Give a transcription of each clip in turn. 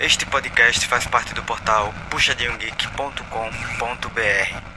Este podcast faz parte do portal puxadinhogeek.com.br.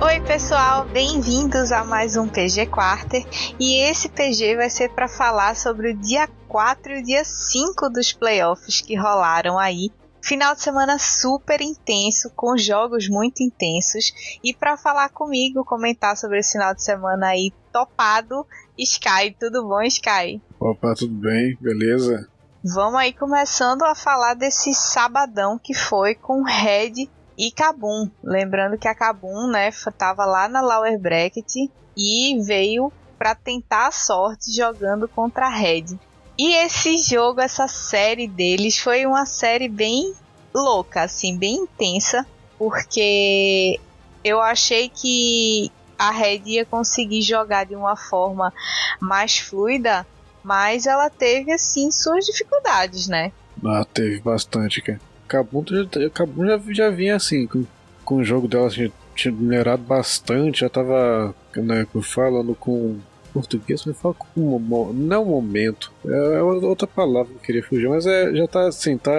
Oi, pessoal, bem-vindos a mais um PG Quarter. E esse PG vai ser para falar sobre o dia 4 e o dia 5 dos playoffs que rolaram aí Final de semana super intenso, com jogos muito intensos. E para falar comigo, comentar sobre esse final de semana aí topado, Sky, tudo bom, Sky? Opa, tudo bem, beleza? Vamos aí começando a falar desse sabadão que foi com Red e Kabum. Lembrando que a Kabum, né, tava lá na Lower Bracket e veio para tentar a sorte jogando contra a Red. E esse jogo, essa série deles, foi uma série bem louca, assim, bem intensa, porque eu achei que a Red ia conseguir jogar de uma forma mais fluida, mas ela teve, assim, suas dificuldades, né? Ah, teve bastante, cara. Kabum já, já, já vinha assim, com, com o jogo dela, assim, tinha minerado bastante, já tava, né, falando com português, mas fala com não é um momento, é outra palavra que eu queria fugir, mas é, já tá assim, tá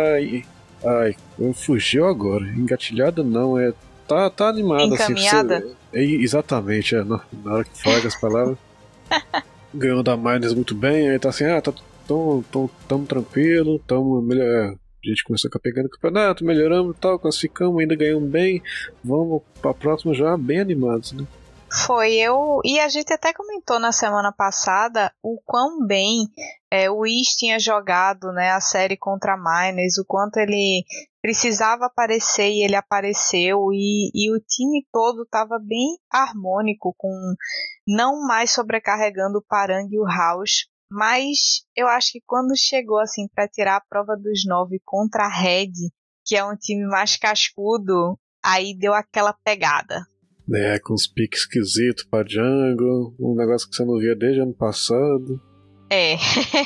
ai, fugiu agora, engatilhada não, é tá, tá animada assim. Você, é, exatamente, é, na, na, hora que fala as palavras. ganhou da Miners muito bem, aí tá assim, ah, tá tão, tão, tão tranquilo, tamo melhor. É, a gente começou a pegando o campeonato, melhoramos e tal, classificamos, ainda ganhamos bem, vamos pra próxima já bem animados, né? Foi eu e a gente até comentou na semana passada o quão bem é, o Is tinha jogado, né, a série contra Miners, o quanto ele precisava aparecer e ele apareceu e, e o time todo estava bem harmônico com não mais sobrecarregando o Parang e o House, mas eu acho que quando chegou assim para tirar a prova dos nove contra a Red, que é um time mais cascudo, aí deu aquela pegada é, com os piques esquisitos pra jungle, um negócio que você não via desde ano passado. É,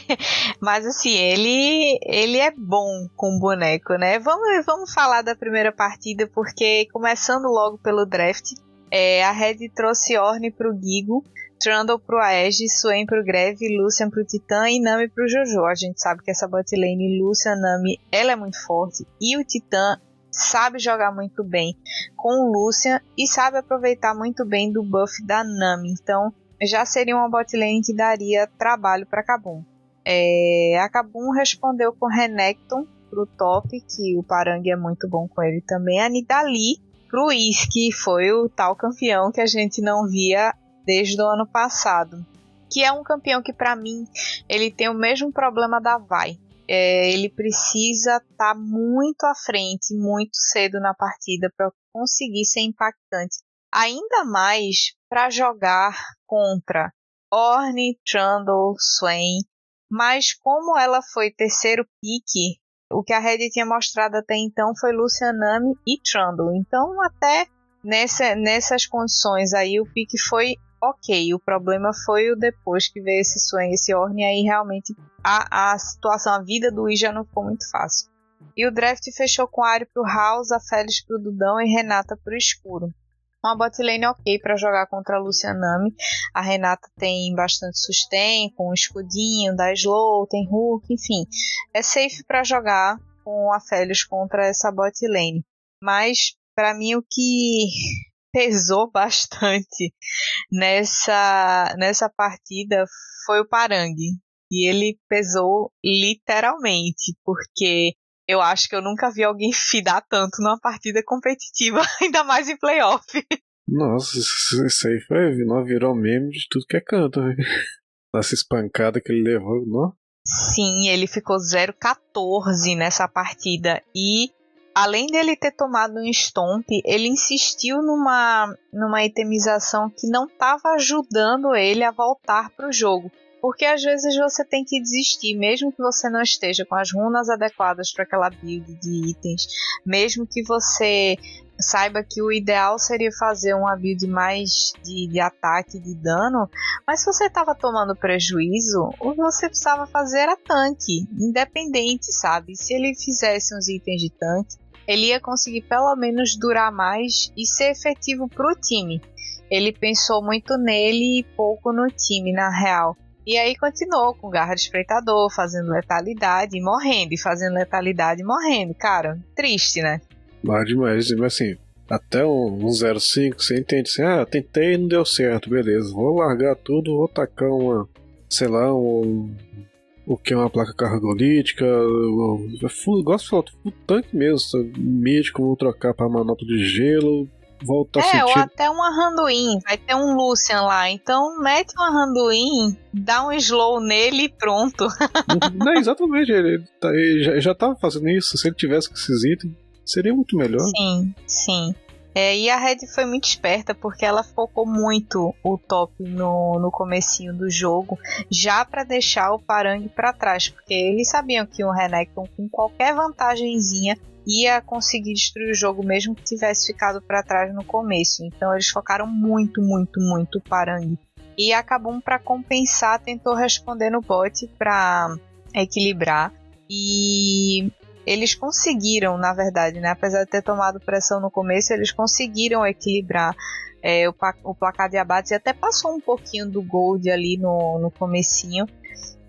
mas assim, ele ele é bom com boneco, né? Vamos, vamos falar da primeira partida, porque começando logo pelo draft, é, a Red trouxe Orne pro Gigo, Trundle pro Aegis, Swain pro Greve, Lucian pro Titã e Nami pro Jojo. A gente sabe que essa botlane Lucian, Nami, ela é muito forte. E o Titã sabe jogar muito bem com o Lucian e sabe aproveitar muito bem do buff da Nami. Então já seria uma botlane que daria trabalho para Kabum. É, a Kabum respondeu com Renekton pro top, que o Parang é muito bom com ele também. A Nidali pro Is, que foi o tal campeão que a gente não via desde o ano passado. Que é um campeão que para mim ele tem o mesmo problema da Vai é, ele precisa estar tá muito à frente, muito cedo na partida para conseguir ser impactante. Ainda mais para jogar contra Orne, Trundle, Swain. Mas como ela foi terceiro pique, o que a Red tinha mostrado até então foi Lucianami e Trundle. Então até nessa, nessas condições aí o pique foi ok. O problema foi o depois que veio esse Swain, esse Orne, aí realmente a, a situação, a vida do I já não ficou muito fácil. E o draft fechou com Ari pro House, a Félix pro Dudão e Renata pro Escuro. Uma botlane ok para jogar contra a Lucianami. A Renata tem bastante sustain, com o escudinho da Slow, tem Hulk, enfim. É safe para jogar com a Félix contra essa botlane. Mas para mim o que pesou bastante nessa, nessa partida foi o Parang. E ele pesou literalmente, porque eu acho que eu nunca vi alguém fidar tanto numa partida competitiva, ainda mais em playoff. Nossa, isso aí foi, não virou meme de tudo que é canto, né? Essa espancada que ele levou, não? Sim, ele ficou 0-14 nessa partida. E além dele ter tomado um stomp, ele insistiu numa, numa itemização que não estava ajudando ele a voltar para o jogo. Porque às vezes você tem que desistir, mesmo que você não esteja com as runas adequadas para aquela build de itens, mesmo que você saiba que o ideal seria fazer uma build mais de, de ataque, de dano, mas se você estava tomando prejuízo, o que você precisava fazer era tanque, independente, sabe? Se ele fizesse uns itens de tanque, ele ia conseguir pelo menos durar mais e ser efetivo para o time. Ele pensou muito nele e pouco no time, na real. E aí continuou com garra de espreitador, fazendo letalidade e morrendo, e fazendo letalidade e morrendo. Cara, triste, né? Mas demais, mas assim, até um, um 05 você entende assim, ah, tentei não deu certo, beleza. Vou largar tudo, vou tacar uma, sei lá, um, o que é uma placa cargolítica. Eu, eu, eu, gosto de falar, o tanque mesmo, mítico, vou trocar para manopla de gelo, volta é, a sentir. ou até uma Randuin, vai ter um Lucian lá, então mete uma Randuin, dá um slow nele e pronto. Não, exatamente, ele, tá, ele já, já tava fazendo isso, se ele tivesse com esses itens, seria muito melhor. Sim, sim. É, e a Red foi muito esperta porque ela focou muito o top no, no comecinho do jogo, já para deixar o Parang para trás, porque eles sabiam que o Renekton com qualquer vantagenzinha ia conseguir destruir o jogo mesmo que tivesse ficado para trás no começo. Então eles focaram muito, muito, muito o Parang. E acabou para compensar, tentou responder no bot para equilibrar. E eles conseguiram, na verdade, né? Apesar de ter tomado pressão no começo, eles conseguiram equilibrar é, o, o, placar de abates e até passou um pouquinho do gold ali no, no comecinho.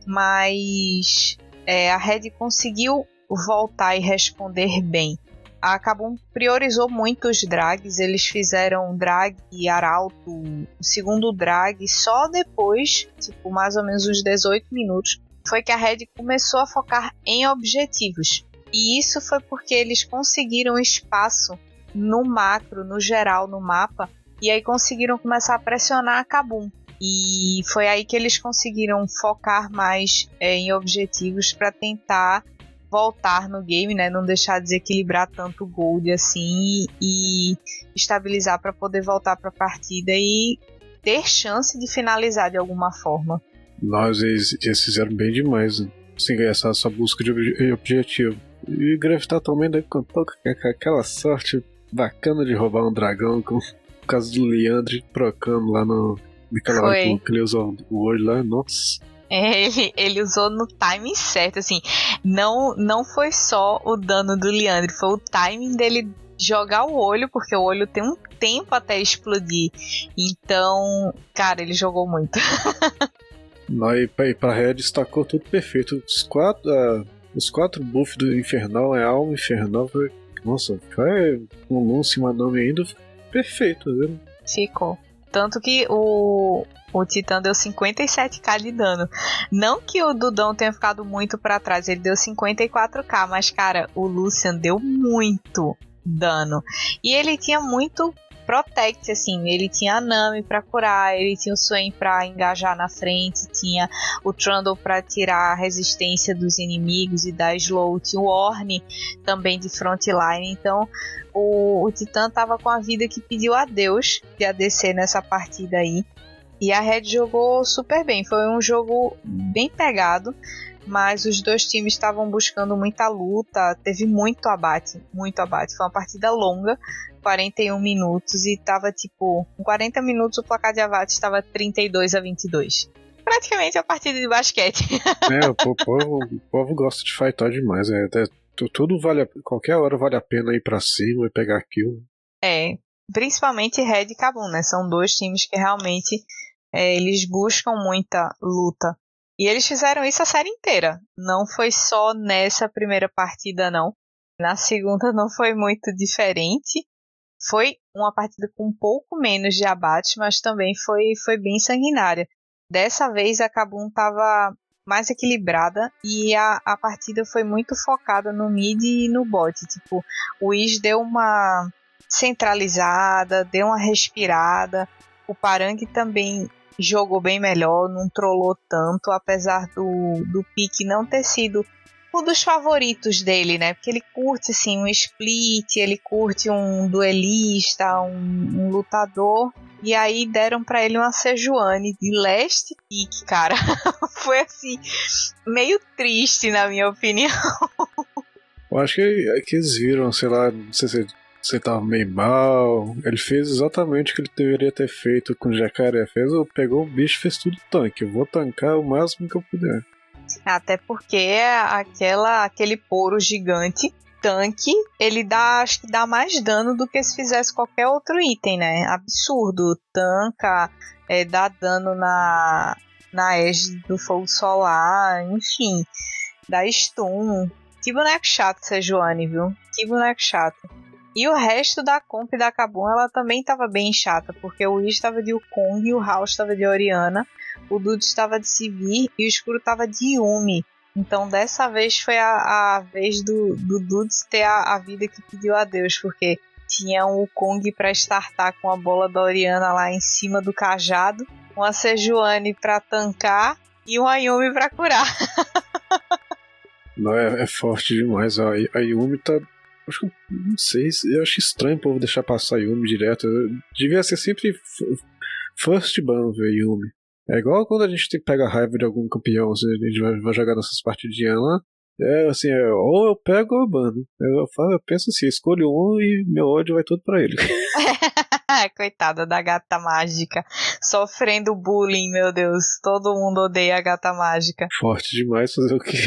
Mas é, a Red conseguiu voltar e responder bem. A Kabum priorizou muito os drags, eles fizeram drag e arauto, segundo drag, só depois, tipo, mais ou menos uns 18 minutos, foi que a Red começou a focar em objetivos. E isso foi porque eles conseguiram espaço no macro, no geral, no mapa, e aí conseguiram começar a pressionar a Kabum. E foi aí que eles conseguiram focar mais é, em objetivos para tentar voltar no game, né? Não deixar desequilibrar tanto o gold assim e estabilizar para poder voltar para a partida e ter chance de finalizar de alguma forma. Nós eles, eles fizeram bem demais, né? Sim, essa, essa busca de objetivo. E Gravitar também deve contar com aquela sorte bacana de roubar um dragão com o caso do Leandre trocando lá no. Naquela hora que ele usou o olho lá, nossa. É, ele, ele usou no timing certo, assim. Não, não foi só o dano do Leandre, foi o timing dele jogar o olho, porque o olho tem um tempo até explodir. Então, cara, ele jogou muito. Não, e pra, e pra Red destacou tudo perfeito. Os quatro, uh, os quatro buffs do Infernal é alma infernal. Foi, nossa, foi um Lúcio Manami ainda perfeito, viu? Ficou. Tanto que o, o Titã deu 57k de dano. Não que o Dudão tenha ficado muito para trás, ele deu 54k, mas cara, o Lucian deu muito dano. E ele tinha muito Protect, assim, ele tinha a Nami para curar, ele tinha o Swain para engajar na frente, tinha o Trundle para tirar a resistência dos inimigos e dar slow, tinha o Orne também de frontline, então o, o Titã tava com a vida que pediu a Deus de ADC nessa partida aí. E a Red jogou super bem. Foi um jogo bem pegado, mas os dois times estavam buscando muita luta. Teve muito abate, muito abate. Foi uma partida longa, 41 minutos, e tava tipo, com 40 minutos o placar de abate estava 32 a 22. Praticamente a partida de basquete. É, o povo, o povo gosta de fightar demais. É, é, tudo vale a, qualquer hora vale a pena ir para cima e pegar kill. É, principalmente Red e Kabum, né? São dois times que realmente é, eles buscam muita luta. E eles fizeram isso a série inteira. Não foi só nessa primeira partida, não. Na segunda não foi muito diferente. Foi uma partida com um pouco menos de abate, mas também foi, foi bem sanguinária. Dessa vez a Kabum estava mais equilibrada e a, a partida foi muito focada no mid e no bot. Tipo, o Is deu uma centralizada, deu uma respirada. O Parang também jogou bem melhor, não trollou tanto, apesar do, do pique não ter sido um dos favoritos dele, né? Porque ele curte assim um split, ele curte um duelista, um, um lutador, E aí deram para ele uma Sejuani de leste pique, cara. Foi assim, meio triste na minha opinião. Eu acho que, é que eles viram, sei lá, não sei se você tava meio mal. Ele fez exatamente o que ele deveria ter feito com o jacaré. Fez, pegou o bicho fez tudo tanque. Eu vou tancar o máximo que eu puder. Até porque aquela, aquele poro gigante tanque, ele dá, acho que dá mais dano do que se fizesse qualquer outro item, né? Absurdo. Tanca, é, dá dano na, na edge do fogo solar, enfim. Dá stun. Que boneco chato, Sejuani, viu? Que boneco chato. E o resto da comp da Kabum, ela também estava bem chata, porque o Wiz estava de Wukong, o House estava de Oriana, o Dude estava de Sivir e o Escuro estava de Yumi. Então dessa vez foi a, a vez do, do Dudes ter a, a, vida que pediu a Deus, porque tinha um Kong para startar com a bola da Oriana lá em cima do cajado, uma Sejuani para tancar e um Ayumi para curar. Não, é, é, forte demais. A, a Yumi tá. Acho que não sei, eu acho estranho o povo deixar passar a Yumi direto. Devia ser sempre first ban, a Yumi. É igual quando a gente pega raiva de algum campeão, assim, a gente vai, vai jogar nossas partidinhas lá. É assim, é, ou eu pego ou eu bando. Eu, falo, eu penso assim, escolho um e meu ódio vai tudo pra ele. Coitada da gata mágica. Sofrendo bullying, meu Deus. Todo mundo odeia a gata mágica. Forte demais fazer o quê?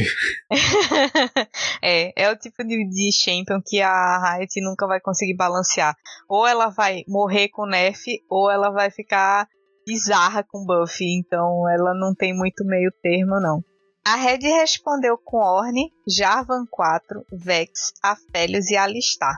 é, é o tipo de, de champion que a Riot nunca vai conseguir balancear. Ou ela vai morrer com nerf, ou ela vai ficar bizarra com Buffy, então ela não tem muito meio termo, não. A Red respondeu com Orne, Jarvan 4, Vex, Aphelios e Alistar.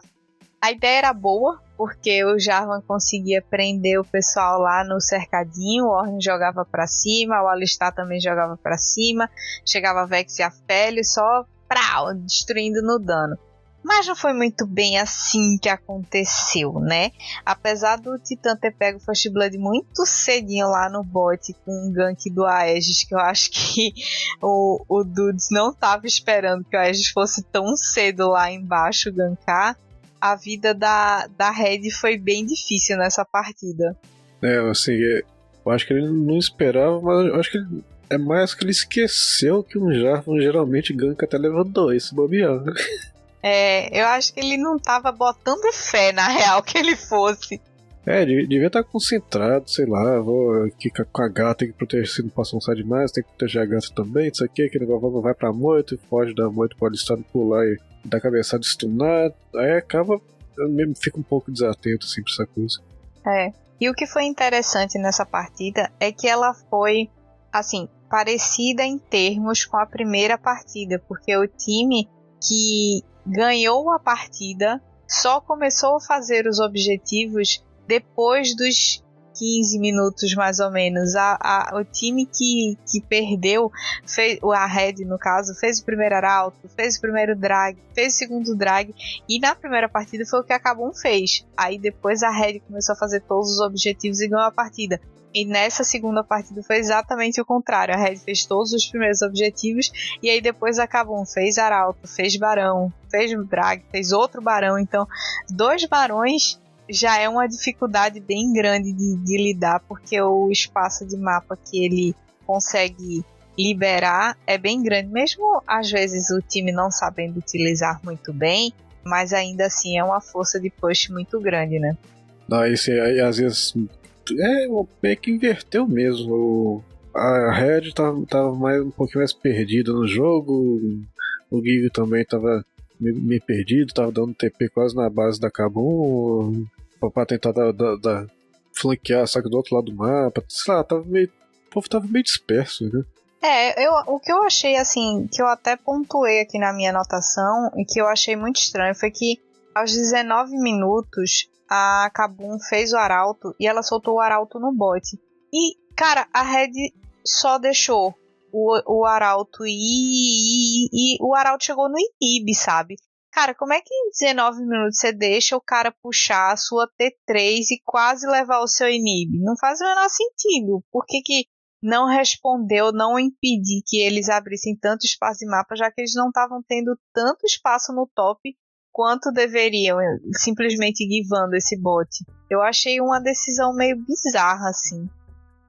A ideia era boa, porque o Jarvan conseguia prender o pessoal lá no cercadinho, o Orne jogava para cima, o Alistar também jogava para cima, chegava Vex e Aphelios só prau, destruindo no dano. Mas não foi muito bem assim que aconteceu, né? Apesar do Titã ter pego o First Blood muito cedinho lá no bot com um gank do Aegis, que eu acho que o, o Dudes não estava esperando que o Aegis fosse tão cedo lá embaixo gankar. A vida da, da Red foi bem difícil nessa partida. É, assim, é, eu acho que ele não esperava, mas eu acho que é mais que ele esqueceu que um Jarvan geralmente ganka até level 2, se. É, eu acho que ele não tava botando fé na real que ele fosse. É, devia estar concentrado, sei lá, vou aqui com a gata, tem que proteger se não posso lançar demais, tem que proteger a gata também, isso aqui, aquele negócio vai pra moito, foge da moito, pode estar pular e dar cabeçada stunar, aí acaba, eu mesmo fico um pouco desatento assim pra essa coisa. É, e o que foi interessante nessa partida é que ela foi, assim, parecida em termos com a primeira partida, porque o time que ganhou a partida, só começou a fazer os objetivos depois dos 15 minutos mais ou menos. A, a, o time que, que perdeu, fez, a Red no caso, fez o primeiro arauto, fez o primeiro drag, fez o segundo drag, e na primeira partida foi o que a Kabum fez. Aí depois a Red começou a fazer todos os objetivos e ganhou a partida. E nessa segunda partida foi exatamente o contrário. A Red fez todos os primeiros objetivos e aí depois acabou. Fez Arauto, fez Barão, fez Drag, fez outro Barão. Então, dois Barões já é uma dificuldade bem grande de, de lidar, porque o espaço de mapa que ele consegue liberar é bem grande, mesmo às vezes o time não sabendo utilizar muito bem, mas ainda assim é uma força de push muito grande, né? Daí, aí, às vezes é, meio que inverteu mesmo. A Red tava, tava mais, um pouquinho mais perdida no jogo. O Gig também tava meio, perdido, tava dando TP quase na base da Kabum. Pra tentar dar, dar, dar, flanquear, sabe, do outro lado do mapa. Sei lá, tava meio. O povo tava meio disperso, né? É, eu, o que eu achei assim, que eu até pontuei aqui na minha anotação e que eu achei muito estranho foi que aos 19 minutos a Kabum fez o arauto e ela soltou o arauto no bot. E, cara, a Red só deixou o, o arauto e, e, e o arauto chegou no inib, sabe? Cara, como é que em 19 minutos você deixa o cara puxar a sua T3 e quase levar o seu inib? Não faz o menor sentido. Por que, que não respondeu, não impedir que eles abrissem tanto espaço de mapa, já que eles não estavam tendo tanto espaço no top quanto deveriam, simplesmente guivando esse bot. Eu achei uma decisão meio bizarra, assim.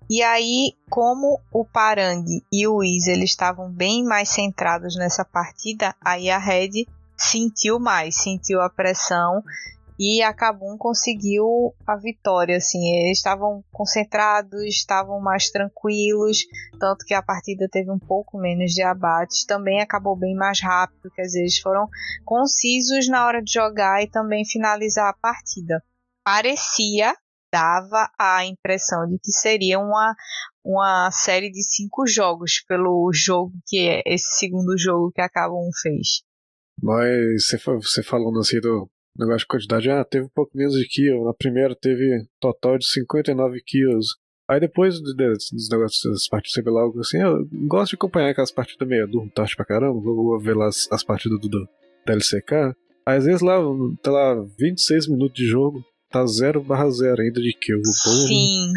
E aí, como o Parang e o Wiz eles estavam bem mais centrados nessa partida, aí a Red sentiu mais, sentiu a pressão e a Kabum conseguiu a vitória, assim, eles estavam concentrados, estavam mais tranquilos, tanto que a partida teve um pouco menos de abates, também acabou bem mais rápido, quer dizer, eles foram concisos na hora de jogar e também finalizar a partida. Parecia, dava a impressão de que seria uma, uma série de cinco jogos pelo jogo que é esse segundo jogo que a Kabum fez. Mas você, você falando assim do, negócio de quantidade, ah, teve um pouco menos de kill. Na primeira teve total de 59 kills. Aí depois dos negócios das partidas CBLOL, assim, eu gosto de acompanhar aquelas partidas meio durmo tarde pra caramba, vou ver lá as, as partidas do, do, da LCK. Às vezes lá, tá lá 26 minutos de jogo, tá 0 barra 0 ainda de kill. Sim.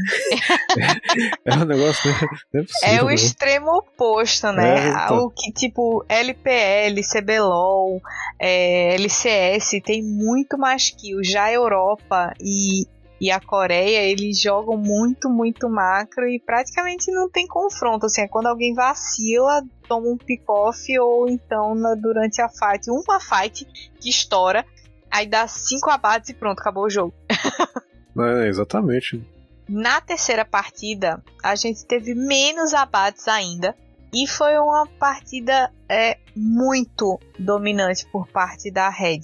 é, é um negócio, né? É, possível, é o né? extremo oposto, né? É, o que, tipo, LPL, CBLOL, é, LCS tem muito mais kill. Já a Europa e, e a Coreia, eles jogam muito, muito macro e praticamente não tem confronto. Assim, é quando alguém vacila, toma um pick-off ou então na, durante a fight, uma fight que estoura Aí dá cinco abates e pronto, acabou o jogo. é, exatamente. Na terceira partida, a gente teve menos abates ainda. E foi uma partida é, muito dominante por parte da Red.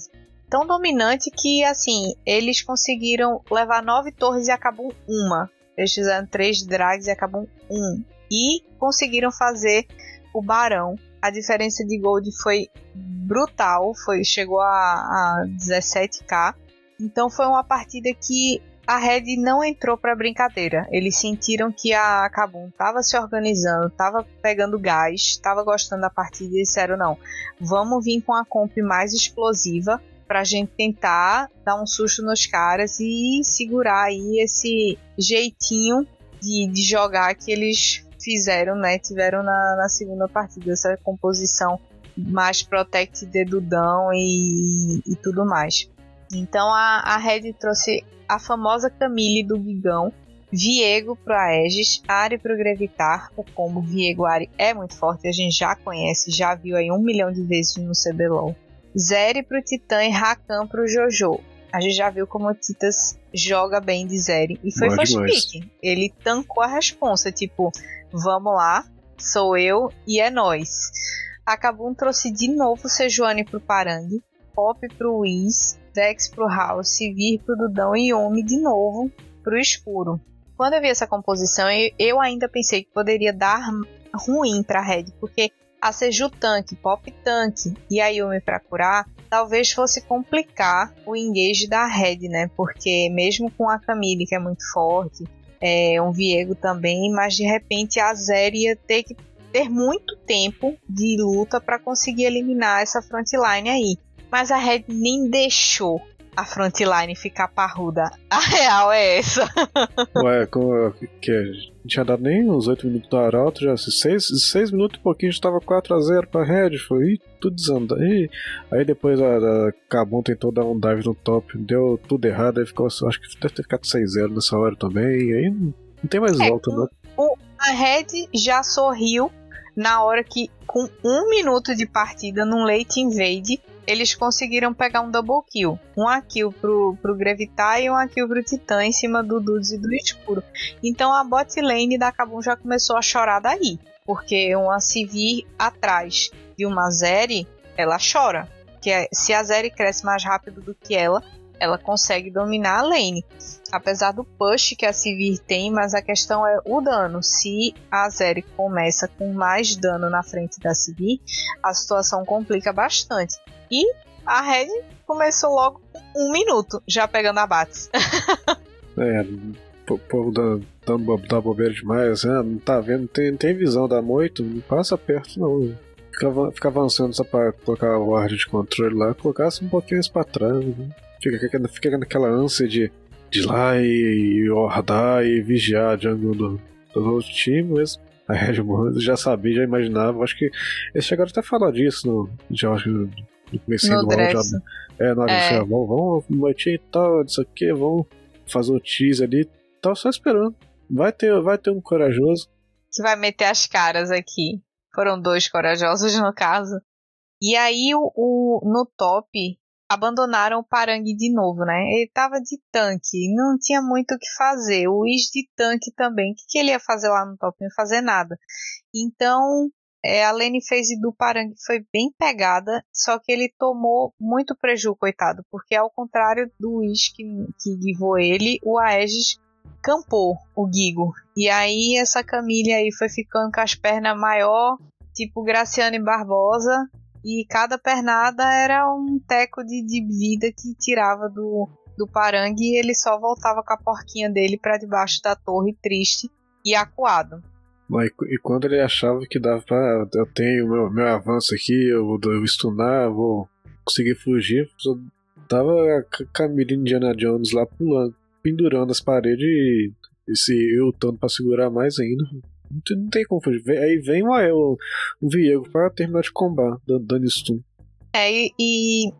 Tão dominante que, assim, eles conseguiram levar nove torres e acabou uma. Eles fizeram três drags e acabou um. E conseguiram fazer o Barão a diferença de gold foi brutal, foi chegou a, a 17k. Então foi uma partida que a Red não entrou para brincadeira. Eles sentiram que a Kabum estava se organizando, estava pegando gás, estava gostando da partida e disseram: não, vamos vir com a comp mais explosiva para a gente tentar dar um susto nos caras e segurar aí esse jeitinho de, de jogar que eles fizeram, né? Tiveram na, na segunda partida essa composição mais protect dedudão e, e tudo mais. Então a, a Red trouxe a famosa Camille do Gigão, Viego pro Aegis, Ari pro Grevitar. O combo Viego Ari é muito forte, a gente já conhece, já viu aí um milhão de vezes no CBLOL. Zeri pro Titã e Rakan pro Jojo. A gente já viu como o Titas joga bem de Zeri. E foi first pick. Ele tancou a responsa, tipo, Vamos lá, sou eu e é nós. A Kabum trouxe de novo Sejuani pro Parang, Pop pro Wiz, Dex pro House, Vir pro Dudão e Yomi de novo pro escuro. Quando eu vi essa composição, eu ainda pensei que poderia dar ruim pra Red, porque a Seju tanque, Pop tanque e a Yumi pra curar, talvez fosse complicar o engage da Red, né? Porque mesmo com a Camille, que é muito forte, é, um Viego também, mas de repente a Zeri ia ter que ter muito tempo de luta para conseguir eliminar essa frontline aí. Mas a Red nem deixou a frontline ficar parruda. A real é essa. Ué, como, que não tinha dado nem uns 8 minutos do Arauto, já 6, 6 minutos e pouquinho já estava 4x0 pra Red, foi tudo desandando. Aí, aí depois a, a Kabum tentou dar um dive no top, deu tudo errado, aí ficou, acho que deve ter ficado 6-0 nessa hora também, aí não, não tem mais é, volta, né? O, a Red já sorriu na hora que, com um minuto de partida num late invade, eles conseguiram pegar um double kill. Um kill pro, pro Gravitar e um kill pro Titã em cima do Dudes e do Escuro. Então a bot lane da Kabum já começou a chorar daí. Porque uma Sivir atrás de uma Zeri, ela chora. Que se a Zeri cresce mais rápido do que ela, ela consegue dominar a lane. Apesar do push que a Sivir tem, mas a questão é o dano. Se a Zeri começa com mais dano na frente da Sivir, a situação complica bastante. E a Red começou logo um minuto, já pegando abates. é, o povo dando, dando bobeira demais, né? não tá vendo, tem, tem visão da moito, não passa perto não. Fica, fica avançando só pra colocar o ward de controle lá, colocasse um pouquinho mais pra trás, né? fica, fica naquela ânsia de, de ir lá e, e ordar e vigiar a jungle do, do outro time, mas a Red já sabia, já imaginava. Acho que eles chegaram até a falar disso no, já, comecei No no áudio. draft. É, na hora É. é. vamos, vamos meter e tal, isso aqui, vamos fazer o teaser ali. Tava só esperando. Vai ter, vai ter um corajoso. que vai meter as caras aqui. Foram dois corajosos no caso. E aí o, o- no top abandonaram o Parangue de novo, né? Ele tava de tanque, não tinha muito o que fazer. O Is de tanque também. O que, que ele ia fazer lá no top? Não ia fazer nada. Então é, a lane phase do Parangue foi bem pegada, só que ele tomou muito prejuízo, coitado, porque ao contrário do Is que, guivou ele, o Aegis campou o Gigo. E aí essa Camille aí foi ficando com as pernas maior, tipo Graciane Barbosa, e cada pernada era um teco de, de vida que tirava do, do Parangue e ele só voltava com a porquinha dele pra debaixo da torre, triste e acuado. E quando ele achava que dava pra. Eu tenho meu, meu avanço aqui, eu vou eu stunar, eu vou conseguir fugir. Só tava a Ca- Camille Indiana Jones lá pulando, pendurando as paredes e, e se eu lutando pra segurar mais ainda. Não tem, não tem como fugir. Aí vem o, o, o Viego pra terminar de combar, dando, stun. É, e, e,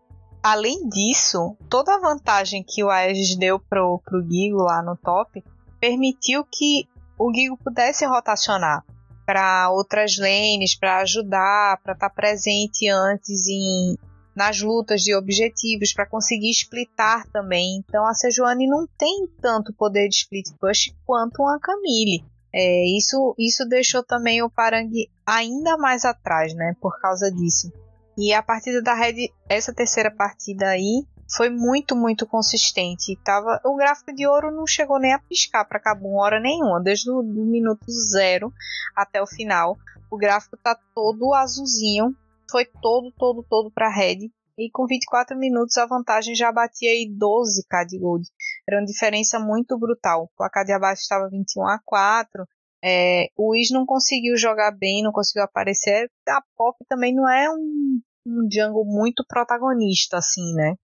além disso, toda a vantagem que o Aegis deu pro, pro Gigo lá no top permitiu que o Gigo pudesse rotacionar para outras lanes, para ajudar, para estar presente antes em nas lutas de objetivos, para conseguir splitar também. Então a Sejuani não tem tanto poder de split push quanto uma Camille. É, isso, isso deixou também o Parangue ainda mais atrás, né? Por causa disso. E a partida da Red, essa terceira partida aí, foi muito, muito consistente. Tava, o gráfico de ouro não chegou nem a piscar para Cabum hora nenhuma, desde o minuto zero até o final. O gráfico tá todo azulzinho, foi todo, todo, todo para Red. E com 24 minutos a vantagem já batia aí 12k de gold. Era uma diferença muito brutal. O placar de abaixo estava 21 a 4. É, o Is não conseguiu jogar bem, não conseguiu aparecer. A Pop também não é um, um jungle muito protagonista, assim, né?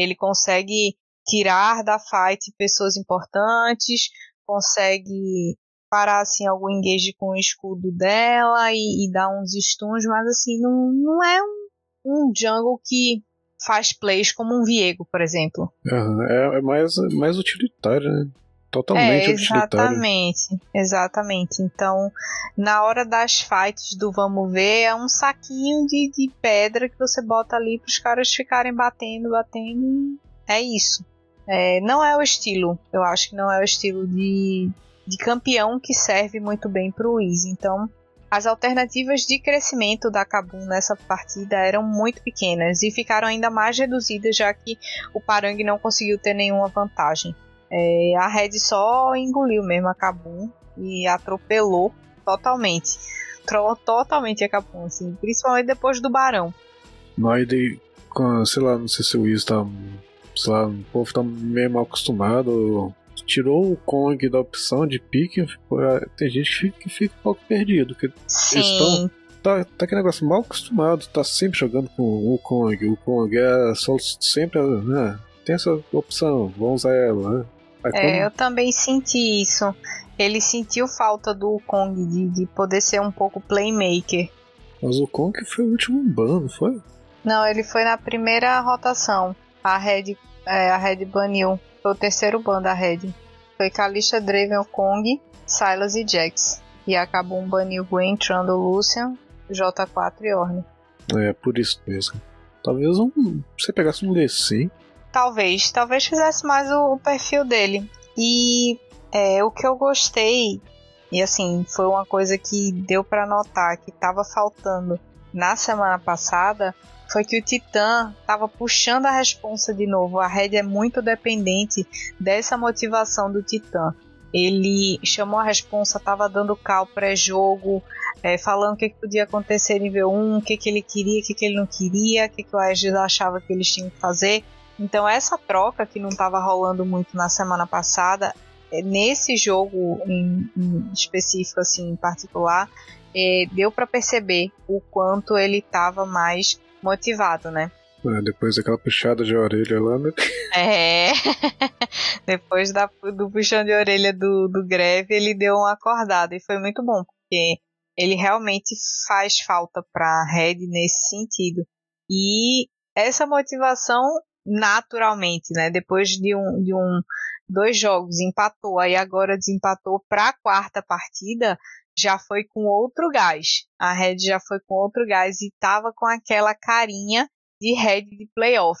Ele consegue tirar da fight pessoas importantes, consegue parar assim algum engage com o escudo dela e, e dar uns stuns, mas assim, não, não é um, um jungle que faz plays como um Viego, por exemplo. Aham, É, é mais, mais utilitário, né? Totalmente é, exatamente, exatamente. Então, na hora das fights do vamos ver, é um saquinho de, de pedra que você bota ali para os caras ficarem batendo, batendo. É isso. É, não é o estilo, eu acho que não é o estilo de, de campeão que serve muito bem para o Easy. Então, as alternativas de crescimento da Kabum nessa partida eram muito pequenas e ficaram ainda mais reduzidas, já que o Parang não conseguiu ter nenhuma vantagem. É, a Red só engoliu mesmo a Kabum e atropelou totalmente. Tro totalmente a Kabum, assim, principalmente depois do Barão. Com- sei lá, não sei se o Wiz tá. Sei lá, o povo tá meio mal acostumado. Tirou o Kong da opção de pique, pô, tem gente que fica, que fica um pouco perdido. Que Sim, tá, tá aquele negócio mal acostumado, tá sempre jogando com o Kong. O Kong é só sempre. Né, tem essa opção, vamos usar ela. Né? É, eu também senti isso. Ele sentiu falta do Kong de, de poder ser um pouco playmaker. Mas o Kong foi o último ban, não foi? Não, ele foi na primeira rotação. A Red, é, a Red baniu. Foi o terceiro ban da Red. Foi Kalista, Draven, Kong, Silas e Jax. E acabou um baniu Gwen, Trundle, Lucian, J4 e Ornn. É, por isso mesmo. Talvez um, você pegasse um Lecim. Talvez, talvez fizesse mais o, o perfil dele. E é, o que eu gostei, e assim, foi uma coisa que deu pra notar que tava faltando na semana passada, foi que o Titã tava puxando a responsa de novo. A Red é muito dependente dessa motivação do Titã. Ele chamou a responsa, tava dando cal pré-jogo, é, falando o que, que podia acontecer em nível 1, o que, que ele queria, o que, que ele não queria, o que, que o Aegis achava que eles tinham que fazer. Então essa troca que não estava rolando muito na semana passada, é, nesse jogo em, em específico assim, em particular, é, deu para perceber o quanto ele estava mais motivado, né? É, depois daquela puxada de orelha lá, né? É. Depois da, do puxão de orelha do, do greve, ele deu uma acordada e foi muito bom, porque ele realmente faz falta pra Red nesse sentido. E essa motivação naturalmente, né? Depois de um, de um dois jogos empatou, aí agora desempatou para a quarta partida, já foi com outro gás. A Red já foi com outro gás e tava com aquela carinha de Red de playoff.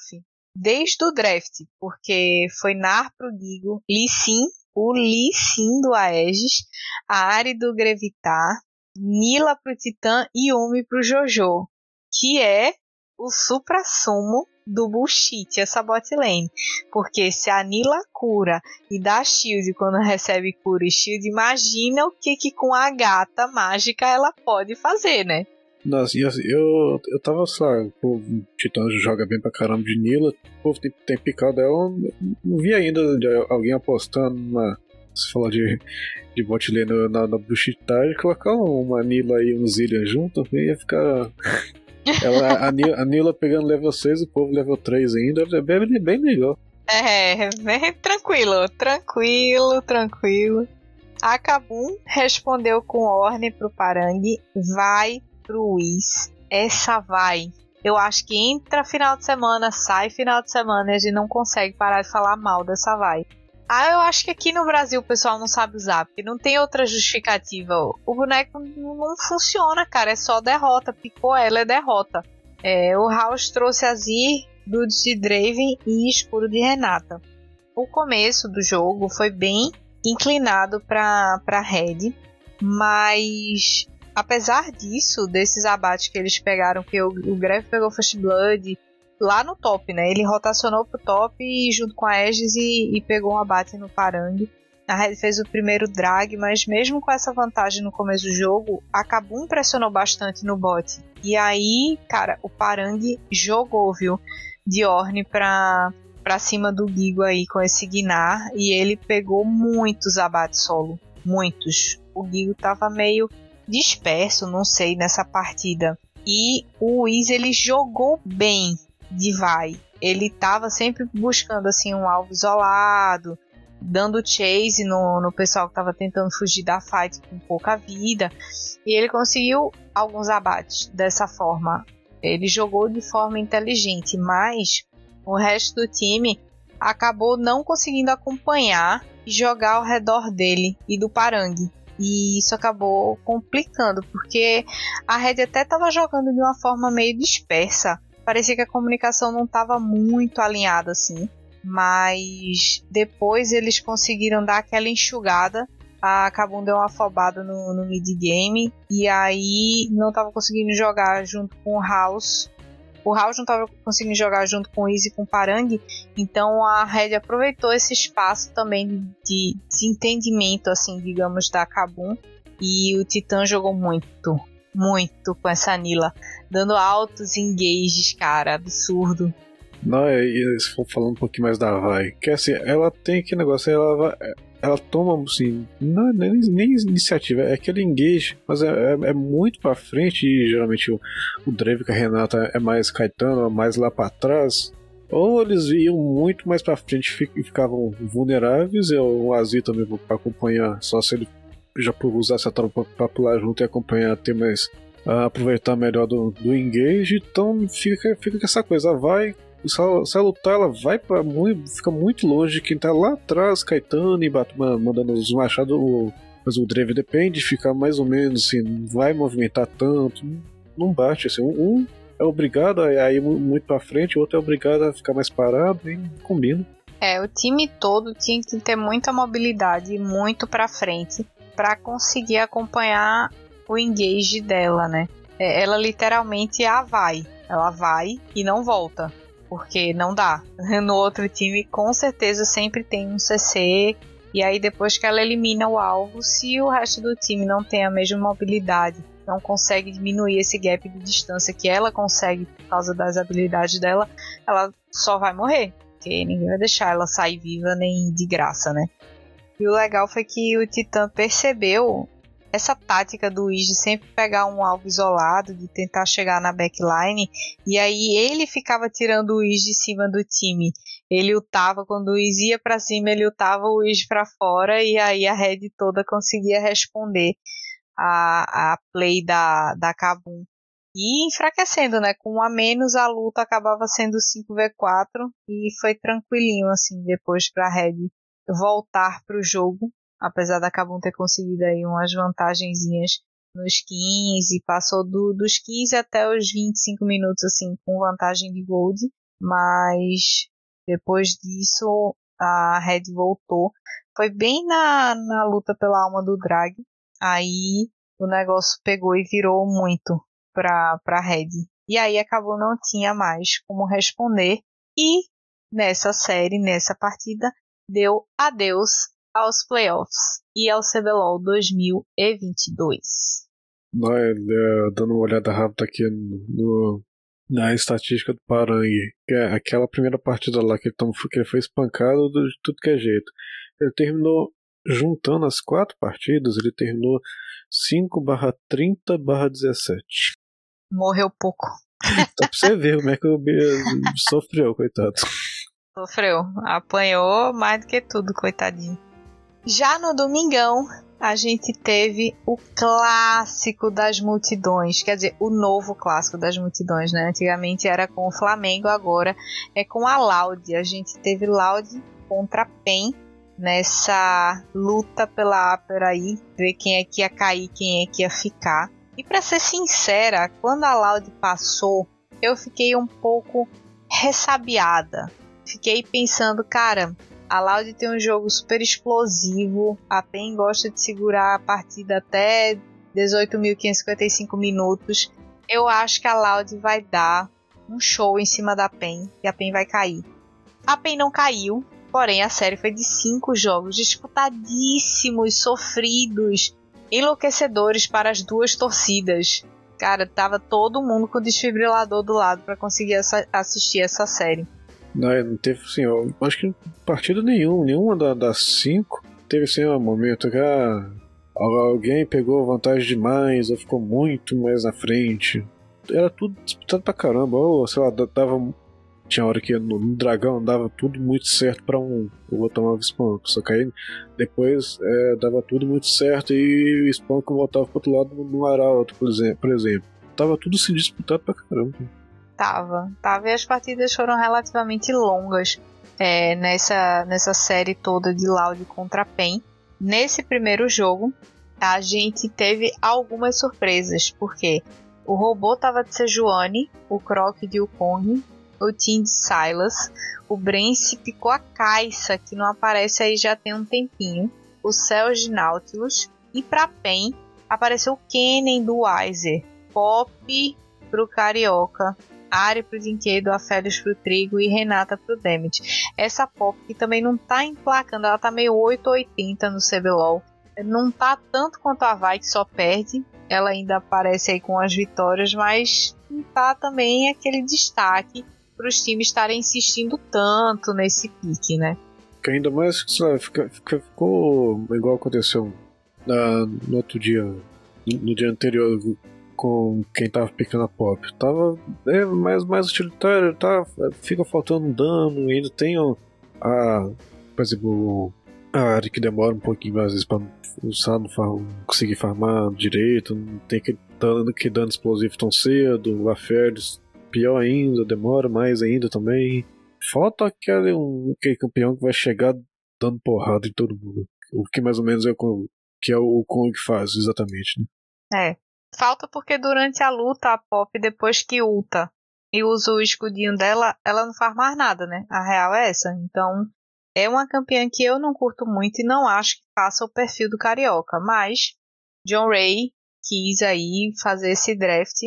Desde o draft, porque foi Nar pro Gigo, Lee Sin, o Sin do Aegis, a Ari do Grevitar, Nila pro Titã e Umi pro Jojo, que é o supra-sumo do bullshit essa bot lane. Porque se a Nila cura e dá shield quando recebe cura e shield, imagina o que que com a gata mágica ela pode fazer, né? Nossa, assim, eu, eu tava, sei o Titã joga bem pra caramba de Nila, o povo tem, tem picado dela, não vi ainda alguém apostando numa. Se falar de, de bot lane na, na bullshitagem, colocar uma Nila e um Zillian junto, ia ficar ela, a, Nila, a Nila pegando level 6 o povo level 3 ainda, é bem, bem melhor. É, bem tranquilo, tranquilo, tranquilo. A Kabum respondeu com ordem pro Parang, vai pro Whis. Essa vai. Eu acho que entra final de semana, sai final de semana e a gente não consegue parar de falar mal dessa vai. Ah, eu acho que aqui no Brasil o pessoal não sabe usar, porque não tem outra justificativa. O boneco não funciona, cara, é só derrota. Picou ela, é derrota. É, o House trouxe Azir, Dudes de Draven e Escuro de Renata. O começo do jogo foi bem inclinado para Red, mas apesar disso, desses abates que eles pegaram, que o, o Greve pegou First Blood, lá no top, né? Ele rotacionou pro top junto com a Aegis e, e pegou um abate no Parang. A Red fez o primeiro drag, mas mesmo com essa vantagem no começo do jogo, a Kabum pressionou bastante no bot. E aí, cara, o Parang jogou, viu? De Orne pra, pra cima do Gigo aí com esse Gnar. E ele pegou muitos abates solo. Muitos. O Gigo tava meio disperso, não sei, nessa partida. E o Wiz ele jogou bem de vai. Ele estava sempre buscando assim um alvo isolado, dando chase no, no pessoal que estava tentando fugir da fight com pouca vida. E ele conseguiu alguns abates dessa forma. Ele jogou de forma inteligente, mas o resto do time acabou não conseguindo acompanhar e jogar ao redor dele e do Parang. E isso acabou complicando, porque a Red até estava jogando de uma forma meio dispersa parecia que a comunicação não estava muito alinhada assim. Mas depois eles conseguiram dar aquela enxugada. A Kabum deu uma afobada no, no mid-game. E aí não estava conseguindo jogar junto com o House. O House não estava conseguindo jogar junto com o Easy e com o Parang. Então a Red aproveitou esse espaço também de desentendimento, assim, digamos, da Kabum. E o Titã jogou muito, muito com essa Nila dando altos engages, cara, absurdo. Não, e se for falando um pouquinho mais da Vai, que assim, ela tem que negócio, ela ela toma, assim, não é nem, nem iniciativa, é aquele engage, mas é, é, é muito pra frente e geralmente o, o Drake com a Renata é mais Caetano, é mais lá pra trás. Ou eles iam muito mais pra frente e ficavam vulneráveis, e o Azir também pra acompanhar, só se ele já usar essa tropa pra pular junto e acompanhar, ter mais aproveitar melhor do, do engage, então fica, fica com essa coisa, vai. Se ela, se ela lutar, ela vai para muito. fica muito longe quem tá lá atrás, Caetano e Batman mandando os machados. Mas o Dreve depende, fica mais ou menos assim, não vai movimentar tanto, não bate assim. Um, é obrigado a ir muito para frente, o outro é obrigado a ficar mais parado e combina. É, o time todo tinha que ter muita mobilidade, muito para frente, para conseguir acompanhar o engage dela, né? É, ela literalmente a vai. Ela vai e não volta. Porque não dá. No outro time, com certeza, sempre tem um CC. E aí, depois que ela elimina o alvo, se o resto do time não tem a mesma mobilidade, não consegue diminuir esse gap de distância que ela consegue por causa das habilidades dela, ela só vai morrer. Porque ninguém vai deixar ela sair viva nem de graça, né? E o legal foi que o Titã percebeu essa tática do Wiz de sempre pegar um alvo isolado, de tentar chegar na backline, e aí ele ficava tirando o Wiz de cima do time. Ele lutava, quando o Wiz ia pra cima, ele lutava o Wiz pra fora, e aí a Red toda conseguia responder a, a play da, da Kabum. e enfraquecendo, né? Com um a menos a luta acabava sendo 5v4 e foi tranquilinho assim depois para Red voltar para o jogo, apesar da Kabum ter conseguido aí umas vantagenzinhas nos 15, passou do, dos 15 até os 25 minutos assim com vantagem de gold, mas depois disso a Red voltou. Foi bem na, na luta pela alma do Drag. Aí o negócio pegou e virou muito para para Red. E aí acabou não tinha mais como responder e nessa série, nessa partida, deu adeus aos playoffs e ao CBLOL 2022. Não, é, dando uma olhada rápida aqui no, na estatística do Parangue, que é aquela primeira partida lá que ele, tom, que ele foi espancado de tudo que é jeito. Ele terminou juntando as quatro partidas, ele terminou 5 barra 30 barra 17. Morreu pouco. Dá pra você ver como é que o B sofreu, coitado. Sofreu. Apanhou mais do que tudo, coitadinho. Já no domingão, a gente teve o clássico das multidões, quer dizer, o novo clássico das multidões, né? Antigamente era com o Flamengo, agora é com a Laude. A gente teve Laude contra PEN nessa luta pela Aper aí, ver quem é que ia cair, quem é que ia ficar. E para ser sincera, quando a Loud passou, eu fiquei um pouco ressabiada. Fiquei pensando, cara, a Loud tem um jogo super explosivo, a PEN gosta de segurar a partida até 18.555 minutos. Eu acho que a Loud vai dar um show em cima da PEN e a PEN vai cair. A PEN não caiu, porém a série foi de cinco jogos disputadíssimos, sofridos, enlouquecedores para as duas torcidas. Cara, tava todo mundo com o desfibrilador do lado para conseguir essa, assistir essa série. Não, não teve assim, eu acho que partida nenhum, nenhuma das cinco teve assim um momento que ah, alguém pegou vantagem demais ou ficou muito mais na frente. Era tudo disputado pra caramba, ou sei lá, dava tinha hora que no, no dragão dava tudo muito certo para um, o outro tomava spawn, só que aí depois é, dava tudo muito certo e o que voltava pro outro lado no arauto, por exemplo, por exemplo. Tava tudo se disputado pra caramba. Tava, tava e as partidas foram relativamente longas é, nessa, nessa série toda de Loud contra PEN. Nesse primeiro jogo, a gente teve algumas surpresas, porque o robô tava de Sejuani, o Croc de Wukong o Tim Silas, o Brence picou a Caixa, que não aparece aí já tem um tempinho, o Céu de Nautilus, e para PEN apareceu o Kennen do Weiser, Pop pro Carioca, Ari pro Dinquedo, a Félix pro Trigo e Renata pro Demet. Essa Pop que também não tá emplacando, ela tá meio 880 no CBLOL. Não tá tanto quanto a Vai, que só perde. Ela ainda aparece aí com as vitórias, mas não tá também aquele destaque para os times estarem insistindo tanto nesse pique, né? Que ainda mais lá, fica, fica, ficou igual aconteceu na, no outro dia, no dia anterior com quem tava picando a pop. Tava é, mais, mais utilitário, tá, fica faltando dano, ainda tem a, por exemplo, a área que demora um pouquinho às vezes pra usar, não, não conseguir farmar direito, não tem que dano, que dano explosivo tão cedo, a Férez pior ainda, demora mais ainda também. Falta aquele, um, aquele campeão que vai chegar dando porrada em todo mundo. O que mais ou menos é o que é o Kong faz, exatamente. Né? É. Falta porque durante a luta, a Pop, depois que ulta e usa o escudinho dela, ela não faz mais nada, né? A real é essa. Então, é uma campeã que eu não curto muito e não acho que faça o perfil do Carioca. Mas, John Ray quis aí fazer esse draft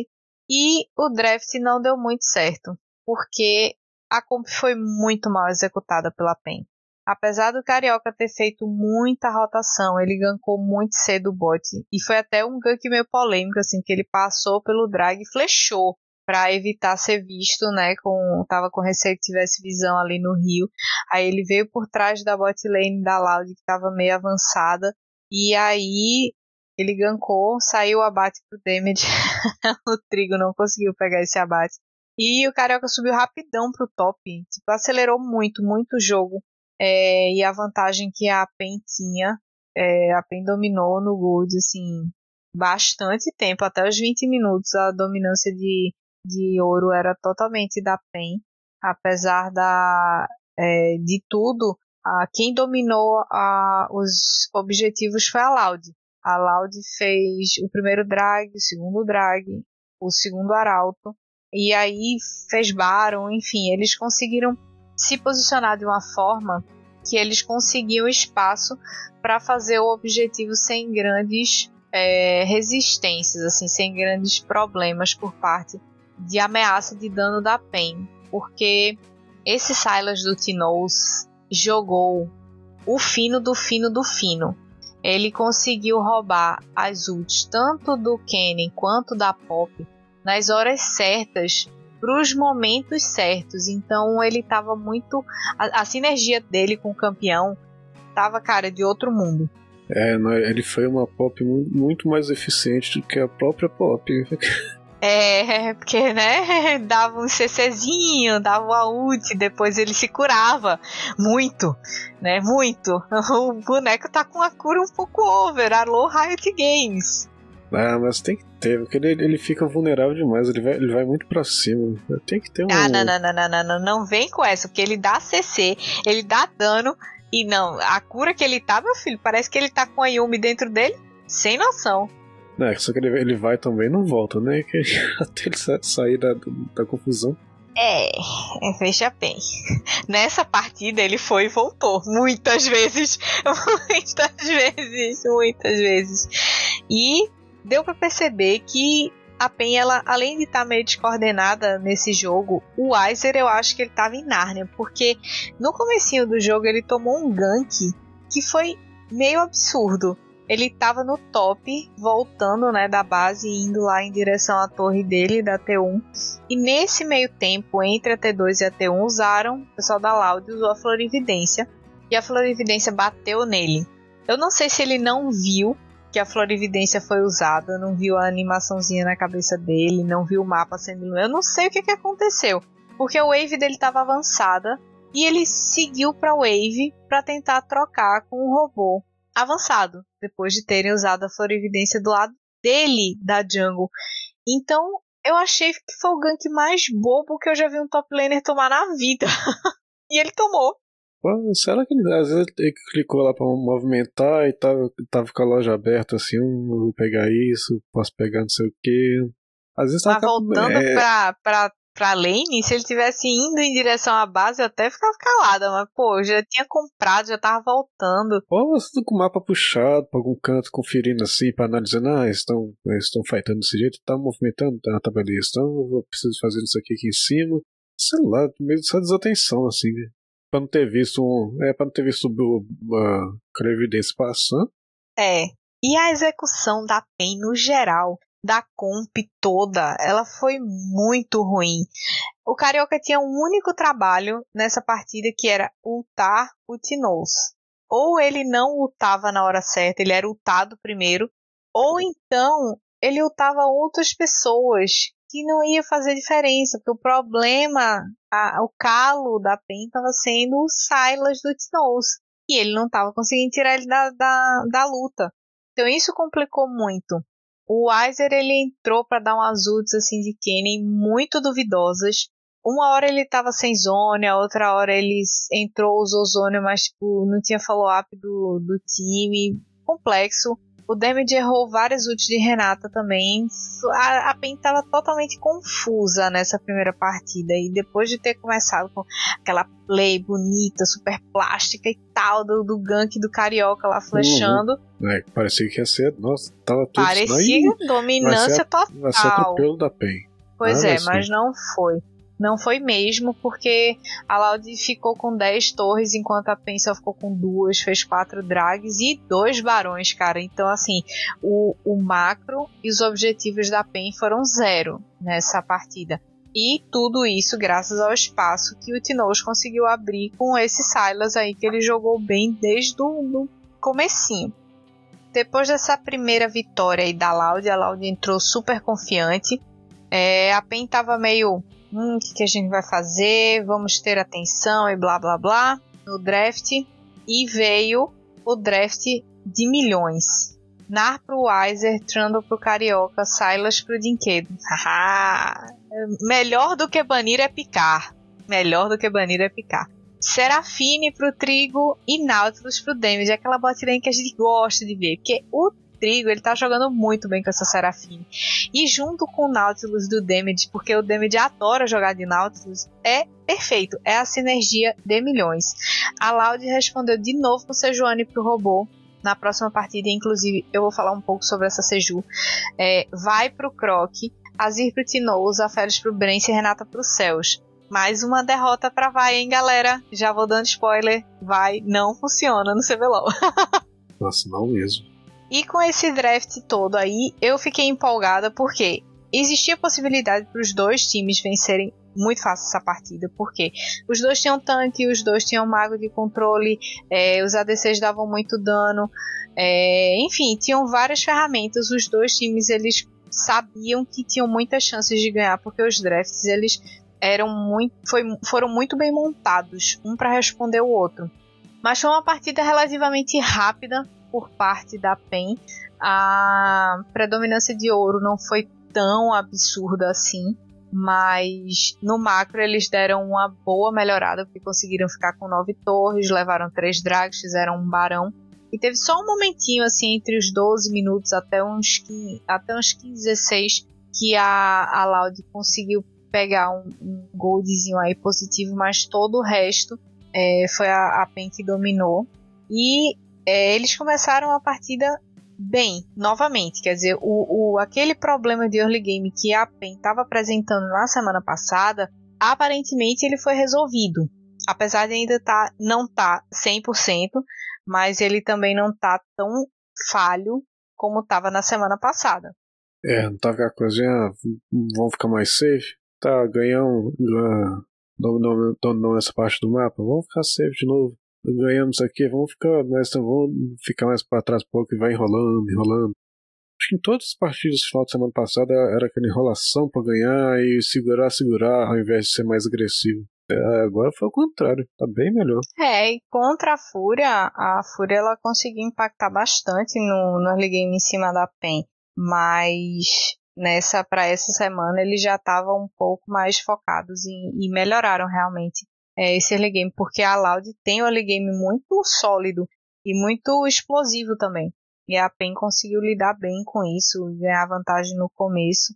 e o draft não deu muito certo, porque a comp foi muito mal executada pela PEN. Apesar do Carioca ter feito muita rotação, ele gankou muito cedo o bot. E foi até um gank meio polêmico, assim, que ele passou pelo drag e flechou para evitar ser visto, né? Com, tava com receio que tivesse visão ali no Rio. Aí ele veio por trás da bot lane da Loud, que estava meio avançada. E aí ele gankou, saiu o abate pro damage. o Trigo não conseguiu pegar esse abate. E o Carioca subiu rapidão pro top. Tipo, acelerou muito, muito o jogo. É, e a vantagem que a PEN tinha, é, a PEN dominou no Gold, assim, bastante tempo, até os 20 minutos, a dominância de, de ouro era totalmente da PEN, apesar da, é, de tudo, a, quem dominou a, os objetivos foi a Loud. A Loud fez o primeiro drag, o segundo drag, o segundo arauto, e aí fez Baron, enfim, eles conseguiram se posicionar de uma forma que eles conseguiam espaço para fazer o objetivo sem grandes é, resistências, assim, sem grandes problemas por parte de ameaça de dano da PEN, porque esse Silas do Tinous jogou o fino do fino do fino. Ele conseguiu roubar as ults tanto do Kennen quanto da Pop nas horas certas para os momentos certos. Então ele estava muito. A, a, sinergia dele com o campeão tava, cara, de outro mundo. É, ele foi uma pop muito mais eficiente do que a própria pop. É, porque, né, dava um CCzinho, dava a ult, depois ele se curava. Muito, né, muito. O boneco tá com a cura um pouco over. Alô, Riot Games. Ah, mas tem que ter, porque ele, ele fica vulnerável demais, ele vai, ele vai muito pra cima. Tem que ter um. Ah, não, não, não, não, não, não, não vem com essa, porque ele dá CC, ele dá dano, e não, a cura que ele tá, meu filho, parece que ele tá com a Yumi dentro dele, sem noção. É, só que ele, ele vai também não volta, né? Que, até ele sair da, da confusão. É, veja bem. Nessa partida ele foi e voltou. Muitas vezes. Muitas vezes. Muitas vezes. E deu para perceber que a Pen, ela, além de estar tá meio descoordenada nesse jogo, o Weiser eu acho que ele estava em Narnia, porque no comecinho do jogo ele tomou um gank que foi meio absurdo. Ele estava no top, voltando né, da base e indo lá em direção à torre dele, da T1. E nesse meio tempo, entre a T2 e a T1, usaram, o pessoal da Loud usou a Florividência. E a Florividência bateu nele. Eu não sei se ele não viu que a florividência foi usada, não viu a animaçãozinha na cabeça dele, não viu o mapa sendo. Eu não sei o que, que aconteceu, porque a wave dele estava avançada e ele seguiu para wave para tentar trocar com o robô avançado, depois de terem usado a florividência do lado dele da jungle. Então eu achei que foi o gank mais bobo que eu já vi um top laner tomar na vida. e ele tomou. Pô, será que ele, às vezes ele clicou lá pra movimentar e tava, tava com a loja aberta assim, hum, vou pegar isso, posso pegar não sei o que. Às vezes Mas voltando é... pra, pra, pra lane, se ele tivesse indo em direção à base, eu até ficava calada, mas pô, eu já tinha comprado, já tava voltando. Pô, você tá com o mapa puxado pra algum canto, conferindo assim, pra analisando, ah, estão, estão fightando desse jeito, tá movimentando, tá, tá beleza, então eu preciso fazer isso aqui aqui em cima. Sei lá, meio só desatenção, assim, né? Pra não ter visto um. É, pra não ter visto uma Crevidência passando. É. E a execução da PEN no geral, da comp toda, ela foi muito ruim. O Carioca tinha um único trabalho nessa partida que era ultar o Tinoz. Ou ele não ultava na hora certa, ele era ultado primeiro, ou então ele ultava outras pessoas que não ia fazer diferença, porque o problema, a, o calo da PEN estava sendo o Silas do Tinoz, e ele não estava conseguindo tirar ele da, da, da luta. Então isso complicou muito. O Weiser ele entrou para dar umas ults assim de Kennen muito duvidosas. Uma hora ele estava sem zone, a outra hora ele entrou, usou zone, mas tipo, não tinha follow-up do, do time. Complexo. O Damage errou várias ults de Renata também. A, a PEN estava totalmente confusa nessa primeira partida. E depois de ter começado com aquela play bonita, super plástica e tal, do, do gank do Carioca lá flechando. Uhum. É, parecia que ia ser. Nossa, tava tudo Parecia dominância vai total. Vai ser atropelo da PEN. Pois ah, é, mas não foi. Não foi mesmo, porque a Loud ficou com 10 torres, enquanto a Pen só ficou com duas, fez quatro drags e dois barões, cara. Então, assim, o, o macro e os objetivos da Pen foram zero nessa partida. E tudo isso graças ao espaço que o Tinoz conseguiu abrir com esse Silas aí que ele jogou bem desde o comecinho. Depois dessa primeira vitória aí da Loud, a Loud entrou super confiante. É, a Pen tava meio hum, o que, que a gente vai fazer, vamos ter atenção e blá blá blá no draft. E veio o draft de milhões. Nar pro Weiser, Trundle pro Carioca, Silas pro Dinquedo. Melhor do que banir é picar. Melhor do que banir é picar. Serafine pro Trigo e Nautilus pro Damage. Aquela botlane que a gente gosta de ver. Porque o Trigo, ele tá jogando muito bem com essa Serafine. E junto com o Nautilus do Damage, porque o Damage adora jogar de Nautilus, é perfeito. É a sinergia de milhões. A Loud respondeu de novo com Sejuani pro robô. Na próxima partida, inclusive, eu vou falar um pouco sobre essa Seju. É, vai pro Croc, Azir pro Tinoz, a Félix pro Brence e Renata pro Céus. Mais uma derrota pra Vai, hein, galera? Já vou dando spoiler. Vai, não funciona no CBLOL. Nossa, não mesmo. E com esse draft todo aí, eu fiquei empolgada porque existia possibilidade para os dois times vencerem muito fácil essa partida, porque os dois tinham tanque, os dois tinham mago de controle, é, os ADCs davam muito dano, é, enfim, tinham várias ferramentas. Os dois times eles sabiam que tinham muitas chances de ganhar, porque os drafts eles eram muito, foi, foram muito bem montados, um para responder o outro. Mas foi uma partida relativamente rápida por parte da PEN. A predominância de ouro não foi tão absurda assim, mas no macro eles deram uma boa melhorada porque conseguiram ficar com nove torres, levaram três drags, fizeram um barão. E teve só um momentinho assim entre os 12 minutos até uns 15, até uns 15, 16 que a, a Loud conseguiu pegar um, um goldzinho aí positivo, mas todo o resto é, foi a, a PEN que dominou. E é, eles começaram a partida bem, novamente. Quer dizer, o, o, aquele problema de early game que a PEN estava apresentando na semana passada, aparentemente ele foi resolvido. Apesar de ainda tá, não tá 100%, mas ele também não tá tão falho como estava na semana passada. É, não tava a coisinha, vamos ficar mais safe? Tá, ganhamos, dominamos dominou essa parte do mapa, vamos ficar safe de novo. Ganhamos aqui, vamos ficar mais, vamos ficar mais para trás um pouco e vai enrolando, enrolando. Acho que em todas as partidas do final de semana passada era aquela enrolação para ganhar e segurar, segurar, ao invés de ser mais agressivo. É, agora foi o contrário, tá bem melhor. É, e contra a Fúria, a Fúria ela conseguiu impactar bastante no, no early game em cima da PEN, mas nessa para essa semana eles já estavam um pouco mais focados em, e melhoraram realmente é, esse early game, porque a Loud tem um early game muito sólido e muito explosivo também. E a PEN conseguiu lidar bem com isso, ganhar vantagem no começo.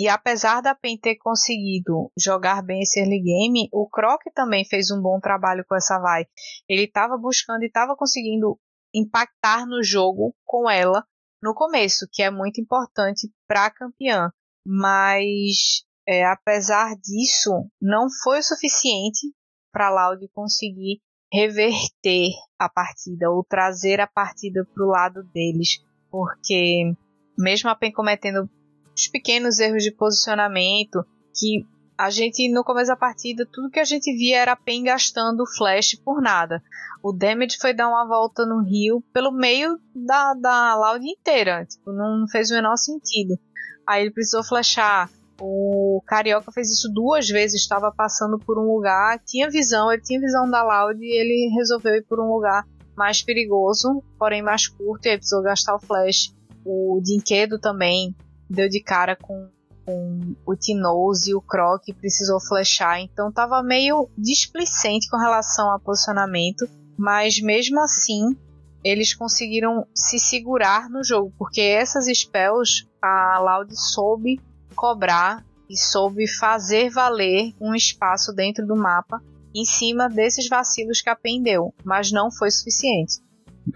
E apesar da PEN ter conseguido jogar bem esse early game, o Croc também fez um bom trabalho com essa vai. Ele estava buscando e estava conseguindo impactar no jogo com ela no começo, que é muito importante para a campeã. Mas é, apesar disso, não foi o suficiente para Loud conseguir reverter a partida ou trazer a partida para o lado deles, porque mesmo a PEN cometendo os pequenos erros de posicionamento que a gente no começo da partida tudo que a gente via era a PEN gastando flash por nada. O damage foi dar uma volta no rio pelo meio da, da Loud inteira, tipo, não fez o menor sentido. Aí ele precisou flashar o Carioca fez isso duas vezes, estava passando por um lugar, tinha visão, ele tinha visão da Loud e ele resolveu ir por um lugar mais perigoso, porém mais curto, e aí precisou gastar o flash. O Dinquedo também deu de cara com, com o Tinoz e o Croc precisou flashar, então tava meio displicente com relação ao posicionamento, mas mesmo assim eles conseguiram se segurar no jogo, porque essas spells a Loud soube cobrar e soube fazer valer um espaço dentro do mapa em cima desses vacilos que aprendeu, mas não foi suficiente.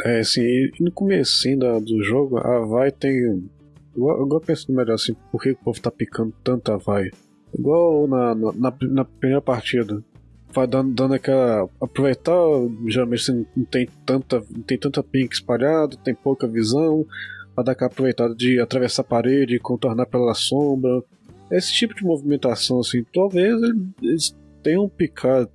É, assim, no começo do jogo, a Vai tem. Igual, igual penso melhor assim, por que o povo tá picando tanto a Vai? Igual na, na, na primeira partida. Vai dando, dando aquela. Aproveitar, geralmente você não tem tanta, não tem tanta pink espalhada, tem pouca visão para dar aquela aproveitada de atravessar a parede, contornar pela sombra. Esse tipo de movimentação, assim, talvez eles tenham picado,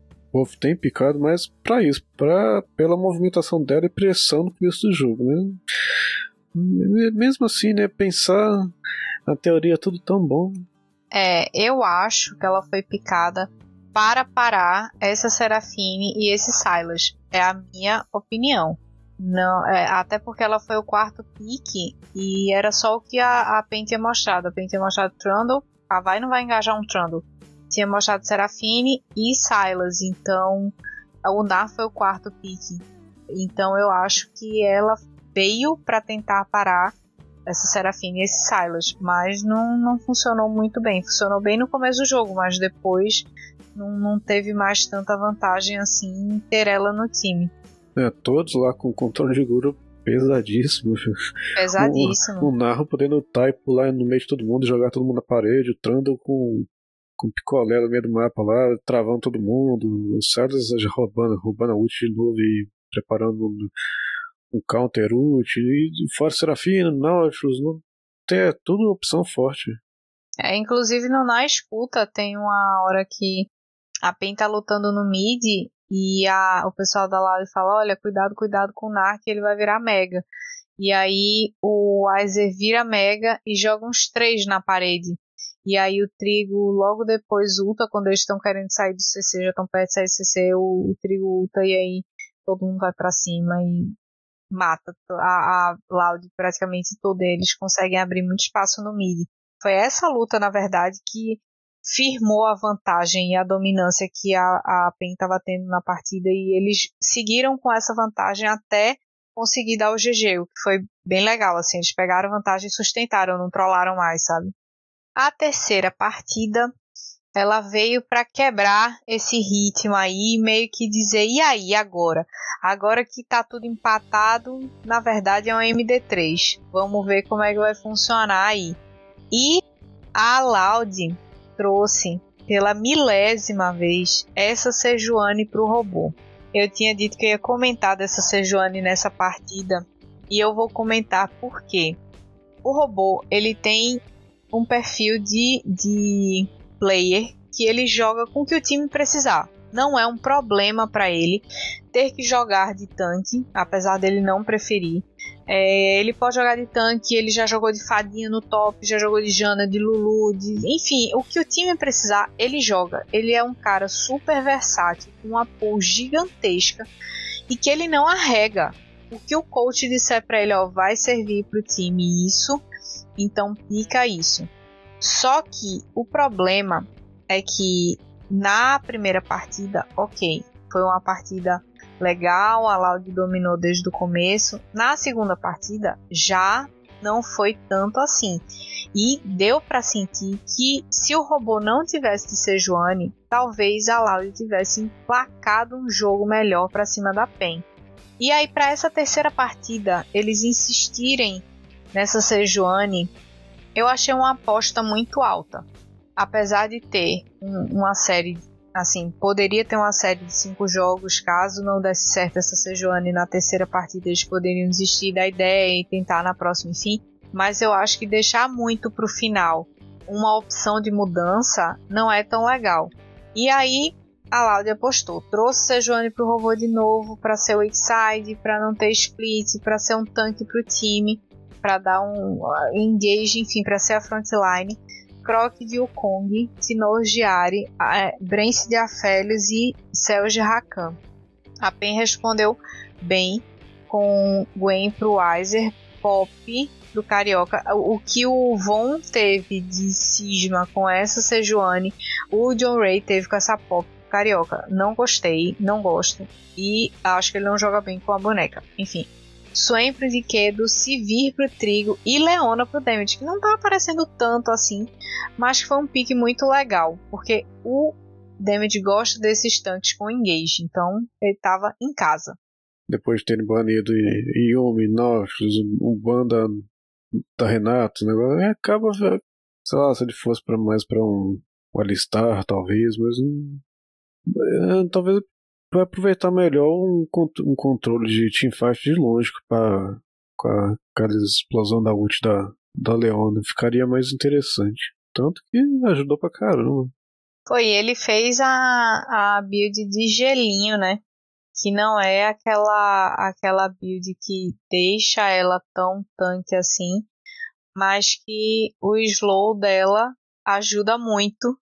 tem picado, mas para isso, pra, pela movimentação dela e pressão no começo do jogo, né? Mesmo assim, né, pensar na teoria é tudo tão bom. É, eu acho que ela foi picada para parar essa Serafine e esse Silas. É a minha opinião. Não, é, até porque ela foi o quarto pique e era só o que a, a Pen tinha mostrado. A Pen tinha mostrado Trundle, a Vai não vai engajar um Trundle. Tinha mostrado Serafine e Silas, então o Nar foi o quarto pique. Então eu acho que ela veio para tentar parar essa Serafine e esse Silas, mas não, não funcionou muito bem. Funcionou bem no começo do jogo, mas depois não, não teve mais tanta vantagem assim ter ela no time. É, todos lá com controle de guru pesadíssimo. Pesadíssimo. O, o Narro podendo lutar e pular no meio de todo mundo, jogar todo mundo na parede, o Trundle com, com picolé no meio do mapa lá, travando todo mundo, o Silas roubando, roubando a ult de novo e preparando um counter ult, e fora Serafina, Nautilus, não é tudo opção forte. É, inclusive no Na Escuta tem uma hora que a Pen tá lutando no mid e a, o pessoal da Loud fala: olha, cuidado, cuidado com o Narc, ele vai virar Mega. E aí o Aizer vira Mega e joga uns três na parede. E aí o Trigo logo depois ulta, quando eles estão querendo sair do CC, já estão perto de sair do CC, o, o Trigo ulta e aí todo mundo vai para cima e mata. A, a Loud, praticamente todos eles conseguem abrir muito espaço no mid. Foi essa luta, na verdade, que firmou a vantagem e a dominância que a, a PEN estava tendo na partida e eles seguiram com essa vantagem até conseguir dar o GG, o que foi bem legal, assim, eles pegaram vantagem e sustentaram, não trollaram mais, sabe? A terceira partida, ela veio para quebrar esse ritmo aí, meio que dizer, e aí, agora? Agora que tá tudo empatado, na verdade é um MD3. Vamos ver como é que vai funcionar aí. E a Loud trouxe pela milésima vez essa Sejuani para o robô. Eu tinha dito que ia comentar dessa Sejuani nessa partida e eu vou comentar por quê. O robô ele tem um perfil de, de player que ele joga com o que o time precisar. Não é um problema para ele ter que jogar de tanque, apesar dele não preferir. É, ele pode jogar de tanque, ele já jogou de fadinha no top, já jogou de Jana, de Lulu, de, enfim, o que o time precisar, ele joga. Ele é um cara super versátil, com uma pull gigantesca e que ele não arrega. O que o coach disser para ele, ó, vai servir pro time isso, então pica isso. Só que o problema é que na primeira partida, ok, foi uma partida legal, a Loud dominou desde o começo. Na segunda partida já não foi tanto assim. E deu para sentir que se o robô não tivesse de Sejuani, talvez a Loud tivesse emplacado um jogo melhor para cima da PEN. E aí para essa terceira partida, eles insistirem nessa Sejuani, eu achei uma aposta muito alta. Apesar de ter um, uma série Assim, poderia ter uma série de cinco jogos, caso não desse certo essa Sejuani na terceira partida, eles poderiam desistir da ideia e tentar na próxima, enfim. Mas eu acho que deixar muito pro final uma opção de mudança não é tão legal. E aí a Laudia apostou, trouxe Sejuani pro robô de novo para ser o side, para não ter split, para ser um tanque pro time, para dar um uh, engage, enfim, para ser a frontline. Croc de Wukong, Sinor de Ari, Brence de Afélios e de Rakan. A Pen respondeu bem com Gwen pro Weiser, Pop do Carioca. O que o Von teve de cisma com essa Sejuani, o John Ray teve com essa Pop Carioca. Não gostei, não gosto. E acho que ele não joga bem com a boneca. Enfim, sempre de Kedo, Sivir pro Trigo e Leona pro Damage, que não tá aparecendo tanto assim, mas que foi um pique muito legal, porque o Damage gosta desses tanques com engage, então ele tava em casa. Depois de terem banido Yumi, Noxus, o banda da Renato, né, acaba, sei lá, se ele fosse para mais para um, um Alistar, talvez, mas é, talvez vai aproveitar melhor um, um controle de teamfight de longe pra, com a, explosão da ult da, da Leona. Ficaria mais interessante. Tanto que ajudou pra caramba. Foi, ele fez a, a build de gelinho, né? Que não é aquela, aquela build que deixa ela tão tanque assim, mas que o slow dela ajuda muito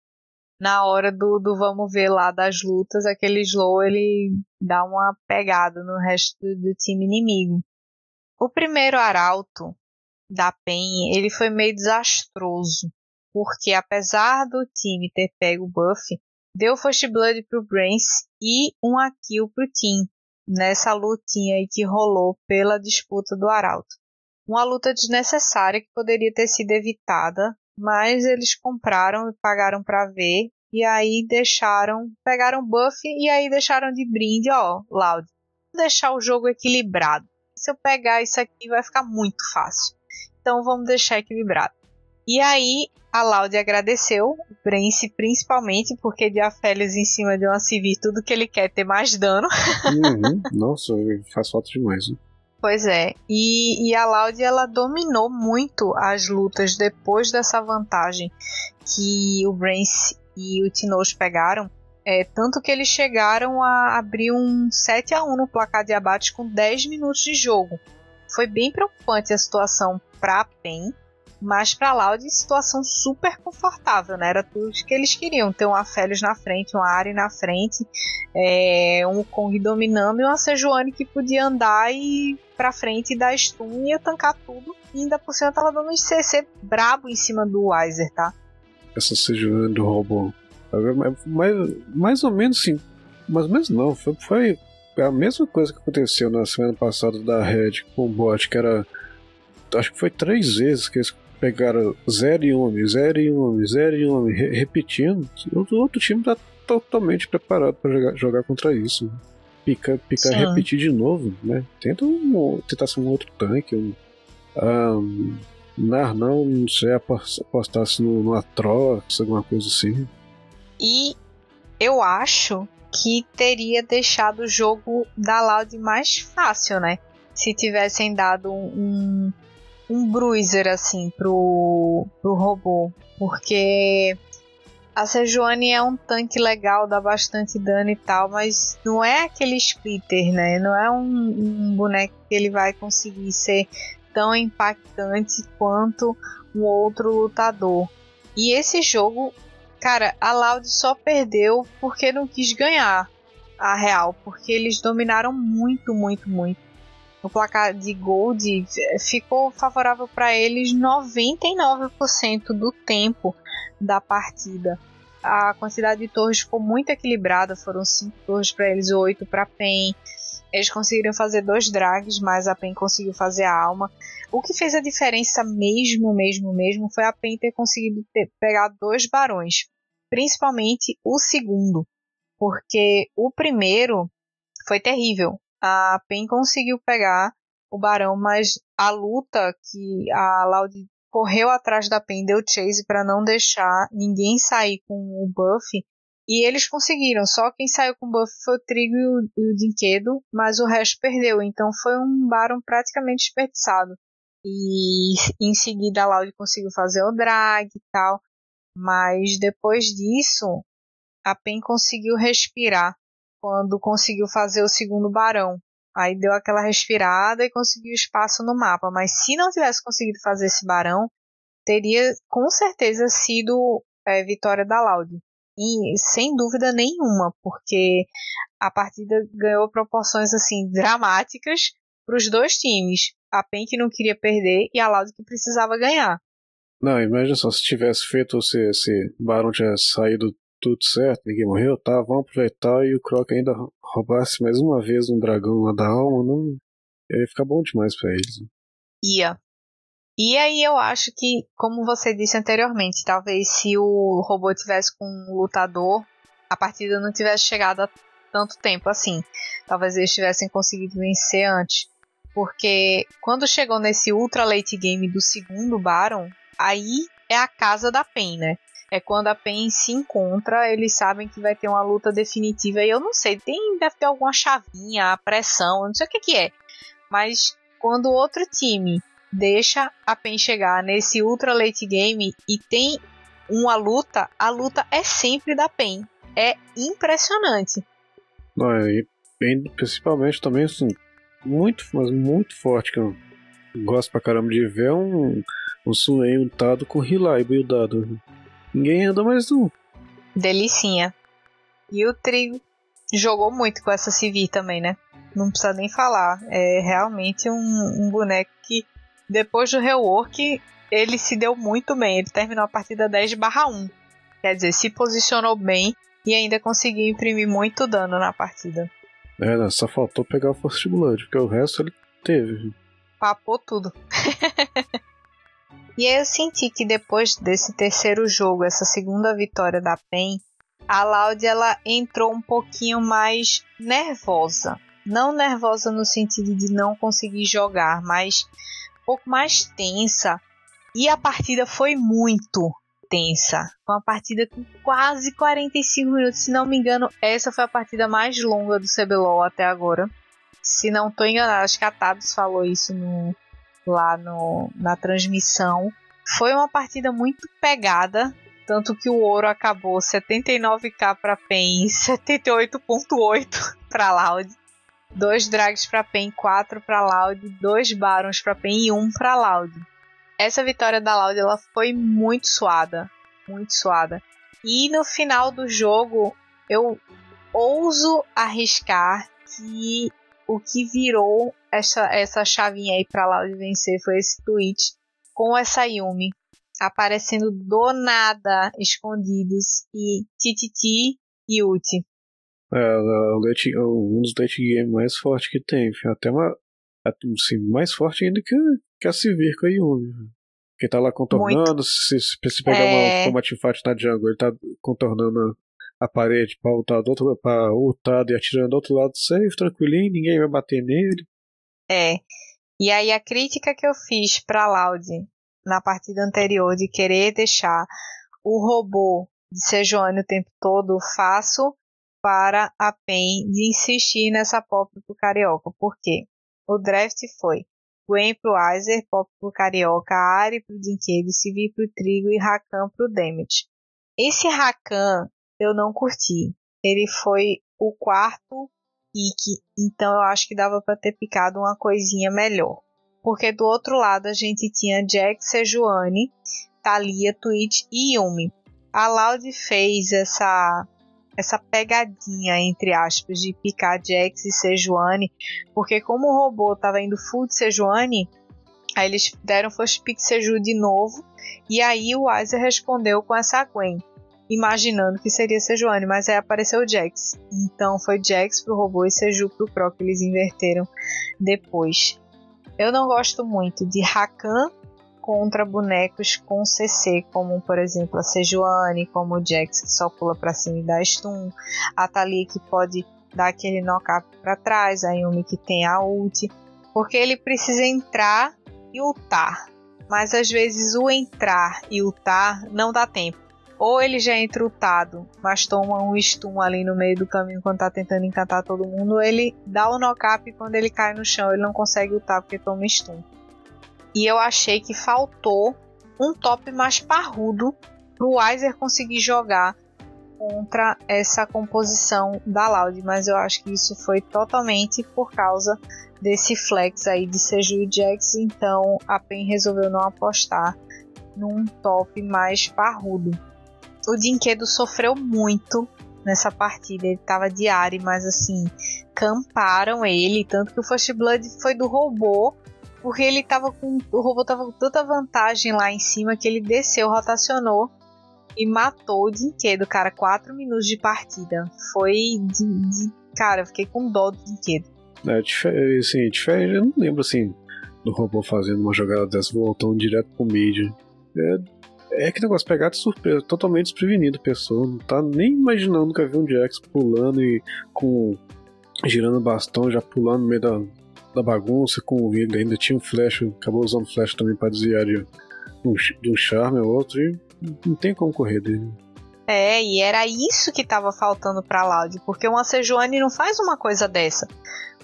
na hora do, do vamos ver lá das lutas, aquele slow ele dá uma pegada no resto do, do time inimigo. O primeiro arauto da PEN, ele foi meio desastroso, porque apesar do time ter pego o buff, deu First Blood pro Brains e uma kill pro Team, nessa lutinha aí que rolou pela disputa do Arauto. Uma luta desnecessária que poderia ter sido evitada, mas eles compraram e pagaram para ver e aí deixaram, pegaram buff e aí deixaram de brinde, ó, Loud, deixar o jogo equilibrado. Se eu pegar isso aqui vai ficar muito fácil. Então vamos deixar equilibrado. E aí a Loud agradeceu, o Prince principalmente, porque de Afélios em cima de uma civil, tudo que ele quer é ter mais dano. Uhum. Nossa, faz falta demais. Né? Pois é, e, e a Loud ela dominou muito as lutas depois dessa vantagem que o Brains e o Tinoz pegaram. É, tanto que eles chegaram a abrir um 7 a 1 no placar de abate com 10 minutos de jogo. Foi bem preocupante a situação para a PEN, mas para Loud situação super confortável, né? Era tudo que eles queriam, ter um Afélios na frente, um Ari na frente, é, um Kong dominando e uma Sejuani que podia andar e pra frente e dar stun e tancar tudo. E ainda por cima tava dando um CC brabo em cima do Weiser, tá? Essa Sejuani do robô. Mais, mais ou menos sim. Ou menos não. Foi, foi a mesma coisa que aconteceu na semana passada da Red com o bot, que era. Acho que foi três vezes que eles pegaram 0 e 1, 0 e 1, 0 e 1, re repetindo, o outro time tá totalmente preparado para jogar, jogar, contra isso. Picar, picar repetir de novo, né? Tenta um, tentar ser um outro tanque, um. um não, não sei, apostasse no, no Atrox, alguma coisa assim. E eu acho que teria deixado o jogo da Loud mais fácil, né? Se tivessem dado um, um bruiser assim pro, pro robô, porque a Sejuani é um tanque legal, dá bastante dano e tal, mas não é aquele splitter, né? Não é um, um boneco que ele vai conseguir ser tão impactante quanto um outro lutador. E esse jogo, cara, a Loud só perdeu porque não quis ganhar a real, porque eles dominaram muito, muito, muito no placar de Gold ficou favorável para eles 99% do tempo da partida. A quantidade de torres ficou muito equilibrada, foram 5 torres para eles, 8 para PEN. Eles conseguiram fazer dois drags, mas a PEN conseguiu fazer a alma. O que fez a diferença mesmo, mesmo, mesmo foi a PEN ter conseguido ter, pegar dois barões, principalmente o segundo, porque o primeiro foi terrível a PEN conseguiu pegar o Barão, mas a luta que a Loud correu atrás da PEN deu chase para não deixar ninguém sair com o buff. E eles conseguiram, só quem saiu com o buff foi o Trigo e o, e o Dinquedo, mas o resto perdeu. Então foi um Baron praticamente desperdiçado. E em seguida a Loud conseguiu fazer o drag e tal. Mas depois disso, a PEN conseguiu respirar quando conseguiu fazer o segundo barão. Aí deu aquela respirada e conseguiu espaço no mapa. Mas se não tivesse conseguido fazer esse barão, teria com certeza sido é, vitória da Laude. E sem dúvida nenhuma, porque a partida ganhou proporções assim dramáticas para os dois times. A PEN que não queria perder e a Laude que precisava ganhar. Não, imagina só, se tivesse feito esse, esse Barão tivesse saído tudo certo, ninguém morreu, tá, vamos aproveitar e o Croc ainda roubasse mais uma vez um dragão lá da alma, não ia ficar bom demais para eles. Ia. E aí eu acho que, como você disse anteriormente, talvez se o robô tivesse com um lutador, a partida não tivesse chegado a tanto tempo assim. Talvez eles tivessem conseguido vencer antes. Porque quando chegou nesse ultra late game do segundo Baron, aí é a casa da PEN, né? É quando a PEN se encontra, eles sabem que vai ter uma luta definitiva. E eu não sei, tem, deve ter alguma chavinha, pressão, não sei o que, que é. Mas quando outro time deixa a PEN chegar nesse ultra late game e tem uma luta, a luta é sempre da PEN. É impressionante. Não, e principalmente também assim, muito, mas muito forte que eu gosto pra caramba de ver é um, um Suei untado com Hilai buildado. Ninguém anda mais um. Delicinha. E o Trigo jogou muito com essa Civir também, né? Não precisa nem falar. É realmente um, um boneco que, depois do rework, ele se deu muito bem. Ele terminou a partida 10 1. Quer dizer, se posicionou bem e ainda conseguiu imprimir muito dano na partida. É, só faltou pegar o First Blood, porque o resto ele teve. Papou tudo. e aí eu senti que depois desse terceiro jogo, essa segunda vitória da PEN, a Loud ela entrou um pouquinho mais nervosa. Não nervosa no sentido de não conseguir jogar, mas um pouco mais tensa. E a partida foi muito tensa. Uma partida com quase 45 minutos. Se não me engano, essa foi a partida mais longa do CBLOL até agora. Se não estou enganado, acho que a Tabs falou isso no, lá no, na transmissão. Foi uma partida muito pegada. Tanto que o ouro acabou 79k para PEN e 78.8 para Loud. Dois drags para PEN, 4 para Loud, dois barons para PEN e 1 para Loud. Essa vitória da Loud ela foi muito suada, muito suada. E no final do jogo, eu ouso arriscar que o que virou essa, essa chavinha aí pra Loud vencer foi esse tweet com essa Yumi aparecendo do nada escondidos e Tititi e Uti. É, o late, um dos late game mais fortes que tem. Até uma. Assim, mais forte ainda que, que a Sivir com a Yumi. Que tá lá contornando, se, se, se pegar é... uma, uma teamfight na jungle, ele tá contornando a parede pra ultar do outro pra ultar e atirando do outro lado safe, tranquilinho, ninguém vai bater nele. É. E aí a crítica que eu fiz pra Loud na partida anterior de querer deixar o robô de Sejuani o tempo todo, faço para a PEN de insistir nessa pop pro Carioca. Por quê? O draft foi Gwen pro Aizer, Pop pro Carioca, Ari pro Dinquedo, Civi pro Trigo e Rakan pro Damage. Esse Rakan eu não curti. Ele foi o quarto pick, então eu acho que dava para ter picado uma coisinha melhor porque do outro lado a gente tinha Jack Sejuani, Thalia, Twitch e Yumi. A Loud fez essa essa pegadinha entre aspas de picar Jax e Sejuani, porque como o robô estava indo full de Sejuani, aí eles deram first pick Seju de novo, e aí o Weiser respondeu com essa Gwen, imaginando que seria Sejuani, mas aí apareceu o Jax. Então foi Jax pro robô e Seju pro Pro que eles inverteram depois. Eu não gosto muito de Rakan contra bonecos com CC, como por exemplo a Sejuani, como o Jax que só pula para cima e dá stun, a Thalia que pode dar aquele knock-up para trás, a Yumi que tem a ult, porque ele precisa entrar e ultar. Mas às vezes o entrar e ultar não dá tempo ou ele já é entrutado, mas toma um stun ali no meio do caminho quando tá tentando encantar todo mundo, ou ele dá o knock-up e quando ele cai no chão ele não consegue lutar porque toma stun. E eu achei que faltou um top mais parrudo pro Weiser conseguir jogar contra essa composição da Loud, mas eu acho que isso foi totalmente por causa desse flex aí de Seju e Jax, então a PEN resolveu não apostar num top mais parrudo o Dinquedo sofreu muito nessa partida. Ele tava de Ari, mas assim, camparam ele. Tanto que o First Blood foi do robô. Porque ele tava com. O robô tava com tanta vantagem lá em cima que ele desceu, rotacionou e matou o Dinquedo, cara. 4 minutos de partida. Foi de, de. Cara, eu fiquei com dó do Dinquedo. É, assim, eu não lembro assim do robô fazendo uma jogada dessa, voltando direto pro mid. É, é que negócio, pegar de surpresa, totalmente desprevenido, pessoa. Não tá nem imaginando que havia um Jax pulando e com. girando bastão, já pulando no meio da, da bagunça, com ele ainda tinha um flash, acabou usando flash também pra desviar de, de um charme ou outro, e não tem como correr dele. É, e era isso que tava faltando pra Loud, porque uma Sejuani não faz uma coisa dessa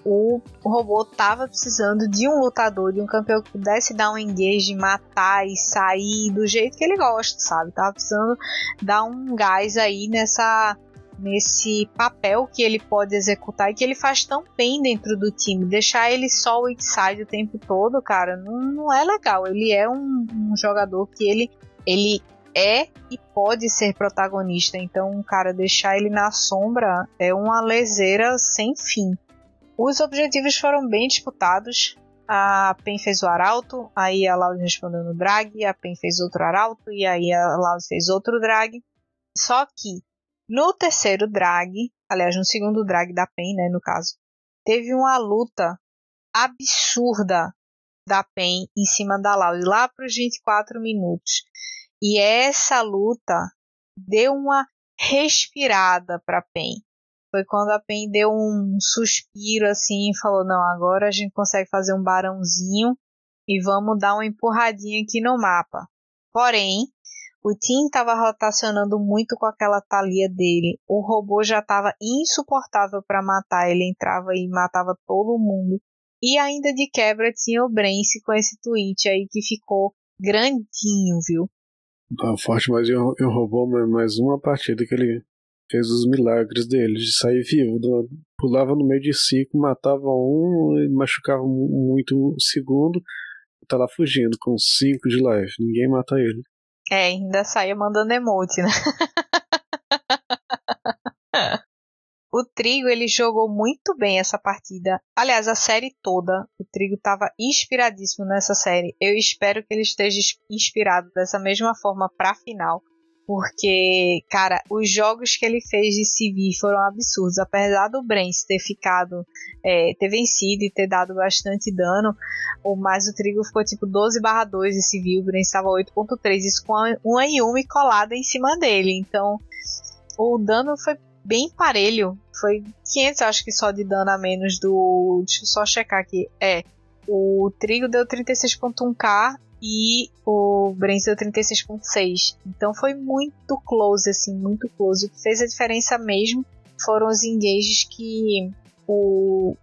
o robô tava precisando de um lutador, de um campeão que pudesse dar um engage, matar e sair do jeito que ele gosta, sabe? Tava precisando dar um gás aí nessa nesse papel que ele pode executar e que ele faz tão bem dentro do time. Deixar ele só o side o tempo todo, cara, não, não é legal. Ele é um, um jogador que ele ele é e pode ser protagonista. Então, cara deixar ele na sombra é uma leseira sem fim. Os objetivos foram bem disputados. A PEN fez o arauto, aí a Loud respondeu no drag, a PEN fez outro arauto e aí a Loud fez outro drag. Só que no terceiro drag, aliás, no segundo drag da PEN, né, no caso, teve uma luta absurda da PEN em cima da Loud, lá para os 24 minutos. E essa luta deu uma respirada para a PEN. Foi quando a PEN deu um suspiro assim e falou: não, agora a gente consegue fazer um barãozinho e vamos dar uma empurradinha aqui no mapa. Porém, o Tim estava rotacionando muito com aquela talia dele. O robô já estava insuportável para matar. Ele entrava e matava todo mundo. E ainda de quebra tinha o Brence com esse tweet aí que ficou grandinho, viu? Tá forte, mas eu, eu roubou mais uma partida que ele fez os milagres dele, de sair vivo. Do, pulava no meio de cinco, matava um, machucava muito o segundo, tá lá fugindo com cinco de life. Ninguém mata ele. É, ainda saia mandando emote, né? o Trigo ele jogou muito bem essa partida. Aliás, a série toda, o Trigo estava inspiradíssimo nessa série. Eu espero que ele esteja inspirado dessa mesma forma para a final, porque, cara, os jogos que ele fez de CV foram absurdos. Apesar do Brence ter ficado, é, ter vencido e ter dado bastante dano, o mais o Trigo ficou tipo 12 barra 2 de CV, o Brence estava 8.3, isso com uma Yumi colada em cima dele. Então, o dano foi bem parelho. Foi 500, acho que só de dano a menos do. Deixa eu só checar aqui. É. O Trigo deu 36.1k e o Brence deu 36.6. Então foi muito close, assim, muito close. O que fez a diferença mesmo foram os engages que o,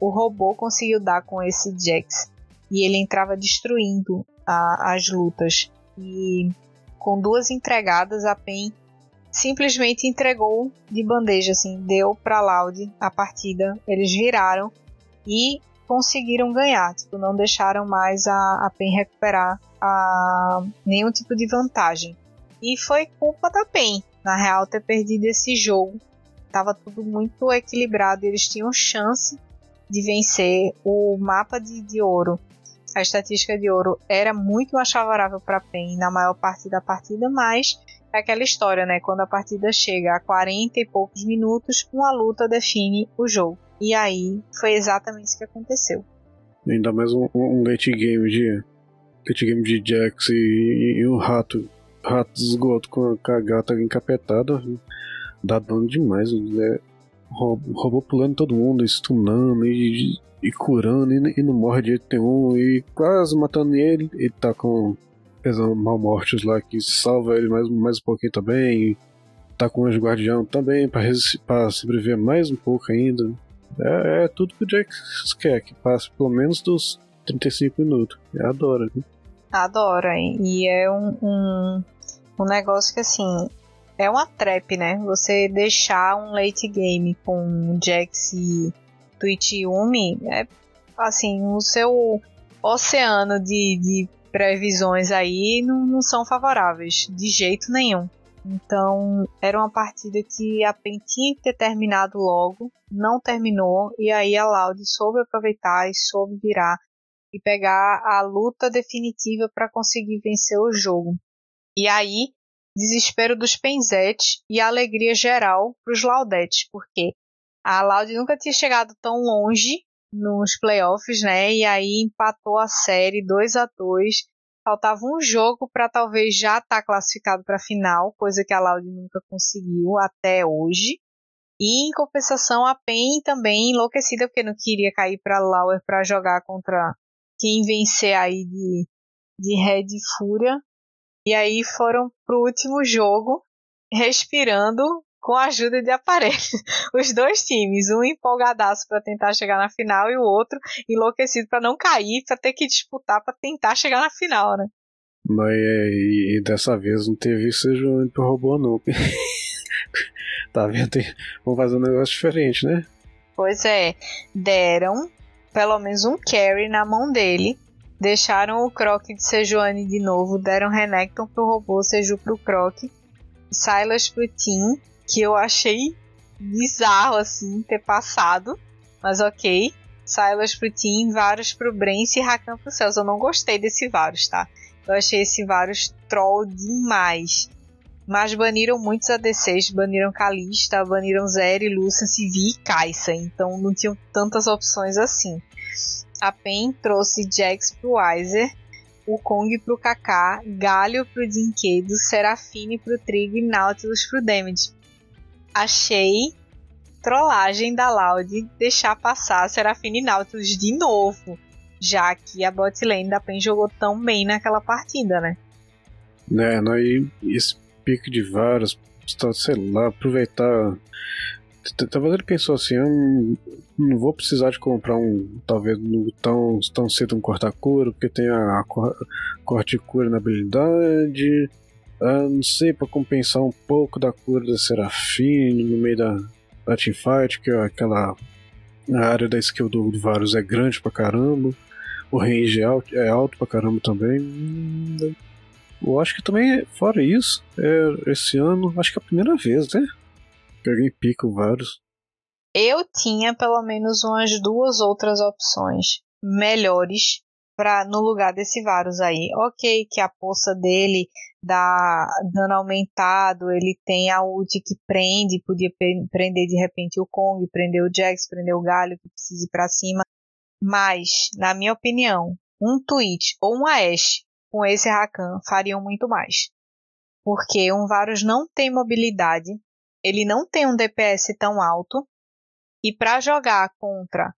o robô conseguiu dar com esse Jax. E ele entrava destruindo a, as lutas. E com duas entregadas, a PEN simplesmente entregou de bandeja, assim, deu para Loud a partida. Eles viraram e conseguiram ganhar, tipo, não deixaram mais a, a PEN recuperar a, nenhum tipo de vantagem. E foi culpa da PEN, na real, ter perdido esse jogo. Tava tudo muito equilibrado eles tinham chance de vencer o mapa de, de ouro. A estatística de ouro era muito mais favorável para a PEN na maior parte da partida, mas é aquela história, né? Quando a partida chega a 40 e poucos minutos, uma luta define o jogo. E aí foi exatamente isso que aconteceu. Ainda mais um, um late game de. Late game de Jax e, e um rato. Rato de esgoto com a, gata encapetada. Dá dano demais. Né? Robô pulando todo mundo, stunando e, e curando e, e, não morre de jeito nenhum. E quase matando ele. Ele tá com pesão mal mortos lá que salva ele mais, mais um pouquinho também. tá com o anjo guardião também para sobreviver mais um pouco ainda. É, é tudo que o Jax quer, que passe pelo menos dos 35 minutos. Eu adoro, viu? Adoro, hein? E é um, um, um negócio que assim. É uma trap, né? Você deixar um late game com Jax e Twitch é assim, o seu oceano de, de previsões aí não, não são favoráveis, de jeito nenhum. Então era uma partida que a PEN tinha que ter terminado logo, não terminou, e aí a Loud soube aproveitar e soube virar e pegar a luta definitiva para conseguir vencer o jogo. E aí, desespero dos Penzetes e alegria geral para os Laudettes, porque a Loud nunca tinha chegado tão longe nos playoffs, né? E aí empatou a série 2 a 2 Faltava um jogo para talvez já estar tá classificado para a final, coisa que a Loud nunca conseguiu até hoje. E em compensação, a PEN também enlouquecida porque não queria cair para Lauer para jogar contra quem vencer aí de, de Red Fúria. E aí foram pro último jogo, respirando com a ajuda de aparelhos. Os dois times, um empolgadaço para tentar chegar na final e o outro enlouquecido para não cair, para ter que disputar para tentar chegar na final, né? Mas e, e dessa vez não teve isso pro robô não. tá vendo? Vamos fazer um negócio diferente, né? Pois é, deram pelo menos um carry na mão dele deixaram o Croc de Sejuani de novo, deram Renekton pro robô, Seju pro Croc, Silas pro Tim, que eu achei bizarro assim ter passado, mas ok. Silas pro Tim, Varus pro Brence e Rakan pro Celso. Eu não gostei desse Varus, tá? Eu achei esse Varus troll demais. Mas baniram muitos ADCs, baniram Kalista, baniram Zeri, Lucian, Civi e Kai'Sa. Então não tinham tantas opções assim. A PEN trouxe Jax pro Weiser, o Kong pro Kaká, Galio pro Dinquedo, Serafine pro Trigo e Nautilus pro Damage. Achei trollagem da Loud deixar passar Serafine Nautilus de novo, já que a bot lane da PEN jogou tão bem naquela partida, né? Né, aí esse pique de vários, sei lá, aproveitar. Talvez ele pensou assim: eu não, não vou precisar de comprar um, talvez tão, tão cedo um corta-cura, porque tem a, a corte-cura na habilidade. Ah, não sei, para compensar um pouco da cura da Serafine no meio da, da teamfight, que é aquela a área da skill do, do Varus é grande pra caramba. O range é alto, é alto pra caramba também. Hum, eu acho que também, fora isso, é, esse ano, acho que é a primeira vez, né? Que alguém pica o Varus. Eu tinha pelo menos umas duas outras opções melhores para no lugar desse Varus aí. Ok, que a poça dele dá dano aumentado, ele tem a ult que prende, podia prender de repente o Kong, prender o Jax, prender o Galho que precisa ir para cima. Mas, na minha opinião, um Twitch ou um Ashe com esse Rakan fariam muito mais. Porque um Varus não tem mobilidade, ele não tem um DPS tão alto, e para jogar contra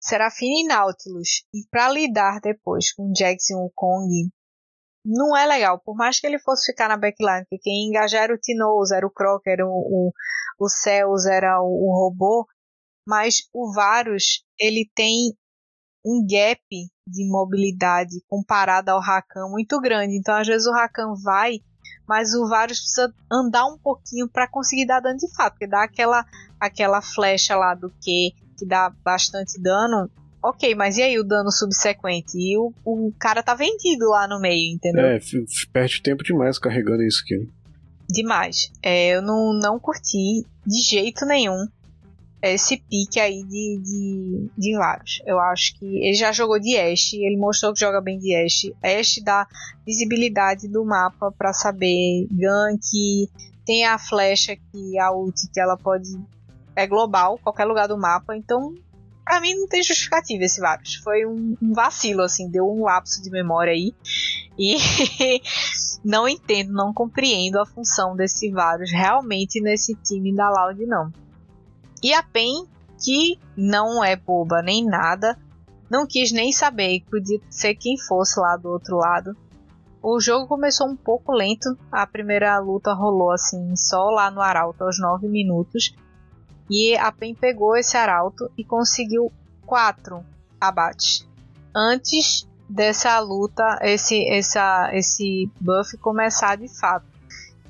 Serafine e Nautilus e para lidar depois com Jax e Wukong, não é legal. Por mais que ele fosse ficar na backline, que quem engajar era o Tinoz, era o Croc, era o, o, o Cells, era o, o robô, mas o Varus, ele tem um gap de mobilidade comparado ao Rakan muito grande. Então, às vezes, o Rakan vai, mas o Varus precisa andar um pouquinho para conseguir dar dano de fato. Porque dá aquela, aquela flecha lá do Q que dá bastante dano. Ok, mas e aí o dano subsequente? E o, o cara tá vendido lá no meio, entendeu? É, perde tempo demais carregando isso aqui. Demais. É, eu não, não curti de jeito nenhum esse pique aí de, de, de Varus. Eu acho que ele já jogou de Ashe, ele mostrou que joga bem de Ashe. Ashe dá visibilidade do mapa para saber gank, tem a flecha que a ult que ela pode é global, qualquer lugar do mapa, então pra mim não tem justificativa esse Varus. Foi um, um vacilo, assim, deu um lapso de memória aí. E não entendo, não compreendo a função desse Varus realmente nesse time da Loud, não. E a PEN, que não é boba nem nada, não quis nem saber, podia ser quem fosse lá do outro lado. O jogo começou um pouco lento, a primeira luta rolou assim, só lá no Arauto aos 9 minutos. E a PEN pegou esse Arauto e conseguiu quatro abates. Antes dessa luta, esse, essa, esse buff começar de fato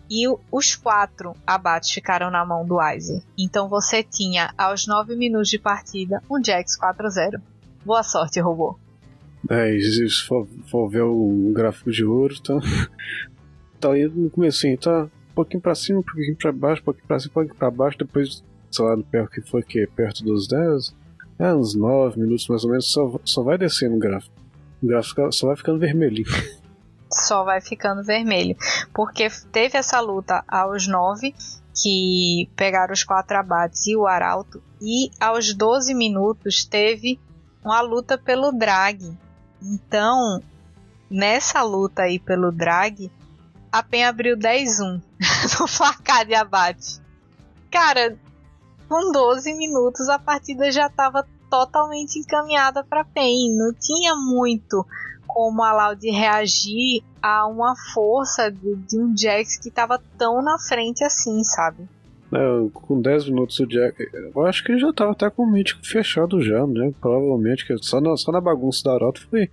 e os quatro abates ficaram na mão do Aizer. Então você tinha, aos 9 minutos de partida, um Jax 4-0. Boa sorte, robô. É, se for, ver o gráfico de ouro, tá, tá aí no começo, tá um pouquinho pra cima, um pouquinho pra baixo, um pouquinho pra cima, um pouquinho pra baixo, depois, sei lá, perto que foi que perto dos 10, é, uns 9 minutos mais ou menos, só, só vai descendo o gráfico. O gráfico só vai ficando vermelhinho. só vai ficando vermelho. Porque teve essa luta aos 9, que pegaram os quatro abates e o arauto, e aos 12 minutos teve uma luta pelo drag. Então, nessa luta aí pelo drag, a PEN abriu 10-1 no placar de abate. Cara, com 12 minutos a partida já estava totalmente encaminhada para PEN. Não tinha muito como a Loud reagir a uma força de, de um Jax que estava tão na frente assim, sabe? É, com 10 minutos o Jax. Eu acho que ele já estava até com o mítico fechado já, né? Provavelmente, que só na, só na bagunça da Arauto foi.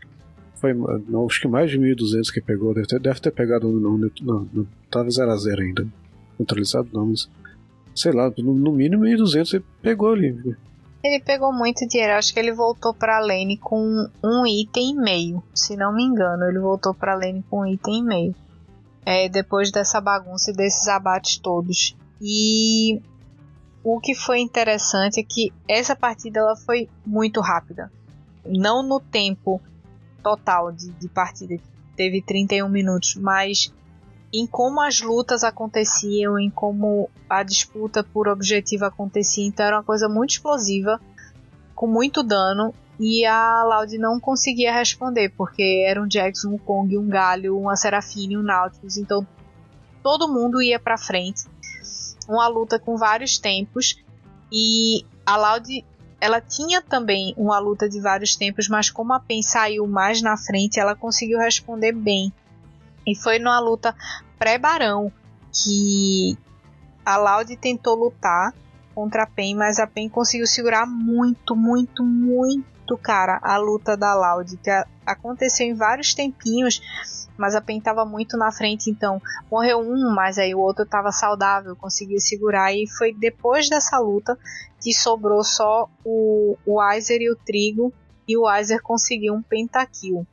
Foi, não, acho que mais de 1.200 que pegou. Deve ter, deve ter pegado. Não, não, não, não tava 0x0 ainda. Neutralizado não, mas. Sei lá, no, no mínimo 1.200 ele pegou ali. Ele pegou muito dinheiro, acho que ele voltou pra lane com um item e meio. Se não me engano, ele voltou pra lane com um item e meio. É, depois dessa bagunça e desses abates todos. E o que foi interessante é que essa partida ela foi muito rápida. Não no tempo total de, de partida, que teve 31 minutos, mas em como as lutas aconteciam, em como a disputa por objetivo acontecia. Então era uma coisa muito explosiva, com muito dano, e a Loud não conseguia responder, porque era um Jax, um Kong, um Galho, uma Serafine, um Nautilus, então todo mundo ia para frente. Uma luta com vários tempos, e a Loud ela tinha também uma luta de vários tempos, mas como a Pen saiu mais na frente, ela conseguiu responder bem. E foi numa luta pré-barão que a Loud tentou lutar contra a Pen, mas a Pen conseguiu segurar muito, muito, muito, cara, a luta da Loud, que aconteceu em vários tempinhos, mas a Pen tava muito na frente, então morreu um, mas aí o outro tava saudável, conseguiu segurar, e foi depois dessa luta que sobrou só o, o Weiser e o Trigo, e o Weiser conseguiu um pentakill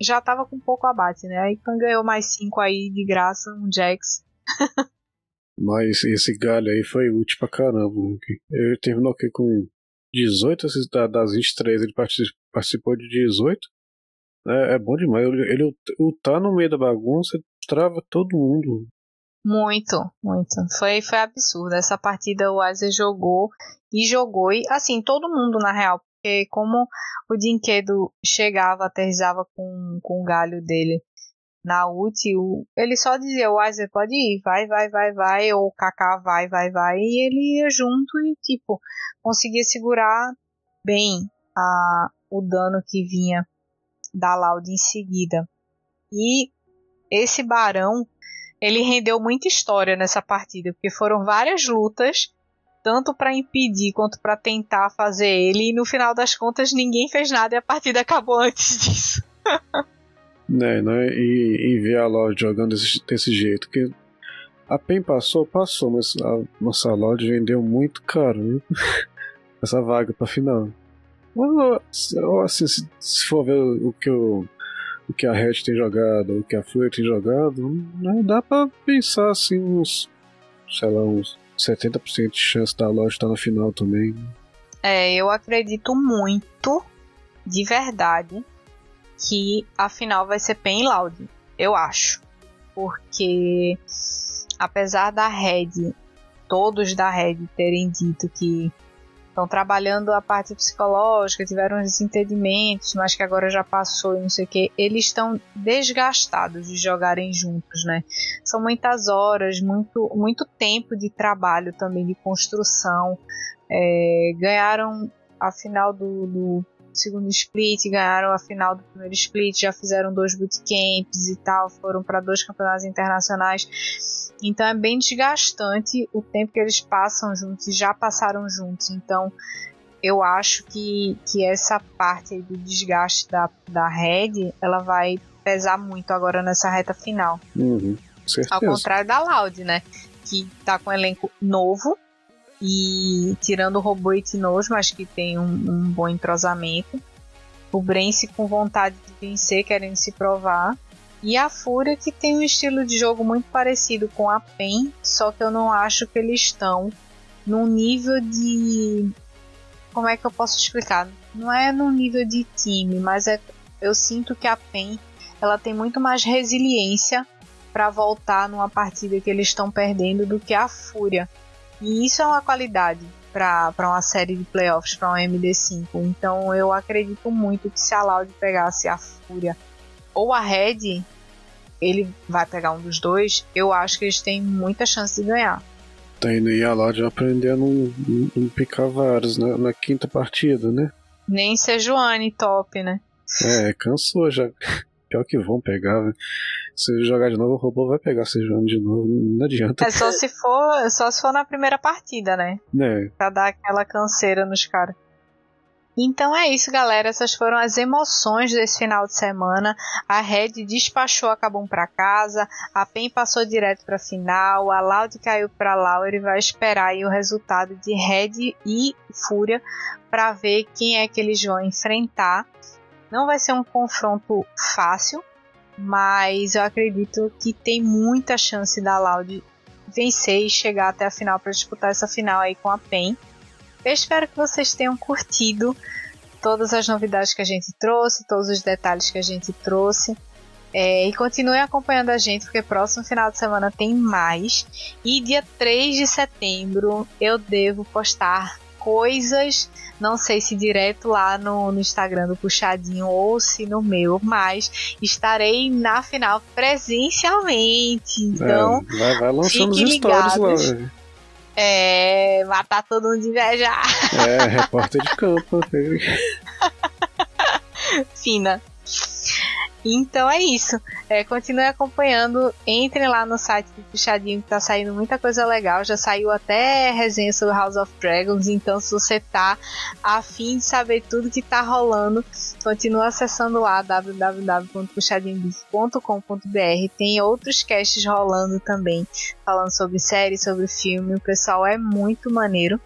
já tava com pouco abate, né? Aí ganhou mais 5 aí de graça, um Jax. Mas esse galho aí foi útil pra caramba. Ele terminou aqui com 18 das 23, ele participou de 18. É, é bom demais. Ele, ele, ele tá no meio da bagunça, trava todo mundo. Muito, muito. Foi, foi absurdo. Essa partida o Weiser jogou e jogou. E assim, todo mundo na real porque como o Dinquedo chegava, aterrizava com, com o galho dele na ult, ele só dizia, o Weiser pode ir, vai, vai, vai, vai, ou o Kaká vai, vai, vai, e ele ia junto e, tipo, conseguia segurar bem a, o dano que vinha da Loud em seguida. E esse Barão, ele rendeu muita história nessa partida, porque foram várias lutas tanto para impedir quanto para tentar fazer ele, e no final das contas ninguém fez nada e a partida acabou antes disso. né, né? E, e ver a Lorde jogando desse, desse jeito. Que a PEN passou, passou, mas a nossa Lorde vendeu muito caro? Essa vaga pra final. Mas, assim, se, se for ver o que o, o que a Red tem jogado, o que a Fúria tem jogado, não dá pra pensar assim uns, sei lá, uns 70% de chance da loja estar na final também. É, eu acredito muito, de verdade, que a final vai ser Pen Loud. Eu acho. Porque, apesar da Red, todos da Red terem dito que estão trabalhando a parte psicológica, tiveram desentendimentos, mas que agora já passou e não sei o que, eles estão desgastados de jogarem juntos, né? São muitas horas, muito, muito tempo de trabalho também, de construção. É, ganharam a final do, do segundo split, ganharam a final do primeiro split, já fizeram dois bootcamps e tal, foram para dois campeonatos internacionais. Então é bem desgastante o tempo que eles passam juntos e já passaram juntos. Então eu acho que, que essa parte do desgaste da, da Red ela vai pesar muito agora nessa reta final. Uhum, Ao contrário da Loud, né? Que tá com um elenco novo e tirando o robô e Tinojo, mas que tem um, um bom entrosamento. O Brence com vontade de vencer, querendo se provar. E a Fúria que tem um estilo de jogo muito parecido com a PEN, só que eu não acho que eles estão num nível de. Como é que eu posso explicar? Não é num nível de time, mas é, eu sinto que a PEN ela tem muito mais resiliência para voltar numa partida que eles estão perdendo do que a Fúria. E isso é uma qualidade para uma série de playoffs, para um MD5. Então eu acredito muito que se a Loud pegasse a Fúria ou a Red, ele vai pegar um dos dois, eu acho que eles têm muita chance de ganhar. Tá indo e a Lorde aprender a não, não, picar vários na, na, quinta partida, né? Nem Sejuani top, né? É, cansou já. Pior que vão pegar, velho. Se jogar de novo, o robô vai pegar Sejuani de novo. Não adianta. É só se for, só se for na primeira partida, né? É. Pra dar aquela canseira nos caras. Então é isso, galera. Essas foram as emoções desse final de semana. A Red despachou a Cabum para casa, a PEN passou direto para final, a Loud caiu para Laura e vai esperar o resultado de Red e Fúria para ver quem é que eles vão enfrentar. Não vai ser um confronto fácil, mas eu acredito que tem muita chance da Loud vencer e chegar até a final para disputar essa final aí com a PEN. Eu espero que vocês tenham curtido todas as novidades que a gente trouxe, todos os detalhes que a gente trouxe. É, e continuem acompanhando a gente, porque próximo final de semana tem mais. E dia 3 de setembro eu devo postar coisas, não sei se direto lá no, no Instagram do Puxadinho ou se no meu, mas estarei na final presencialmente. Então, é, vai, vai lançando os stories lá. É, matar todo mundo de inveja. É, repórter de campo. Fina. Então é isso. É, continue acompanhando. Entre lá no site do Puxadinho que tá saindo muita coisa legal. Já saiu até resenha sobre House of Dragons. Então, se você tá afim de saber tudo que tá rolando, continua acessando lá www.puxadinho.com.br. Tem outros casts rolando também, falando sobre série, sobre filme. O pessoal é muito maneiro.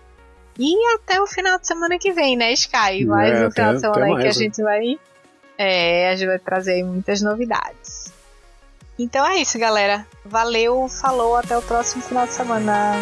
E até o final de semana que vem, né, Sky? Mais é, um final de semana aí que a gente vai é, a gente vai trazer muitas novidades. Então é isso, galera. Valeu, falou, até o próximo final de semana.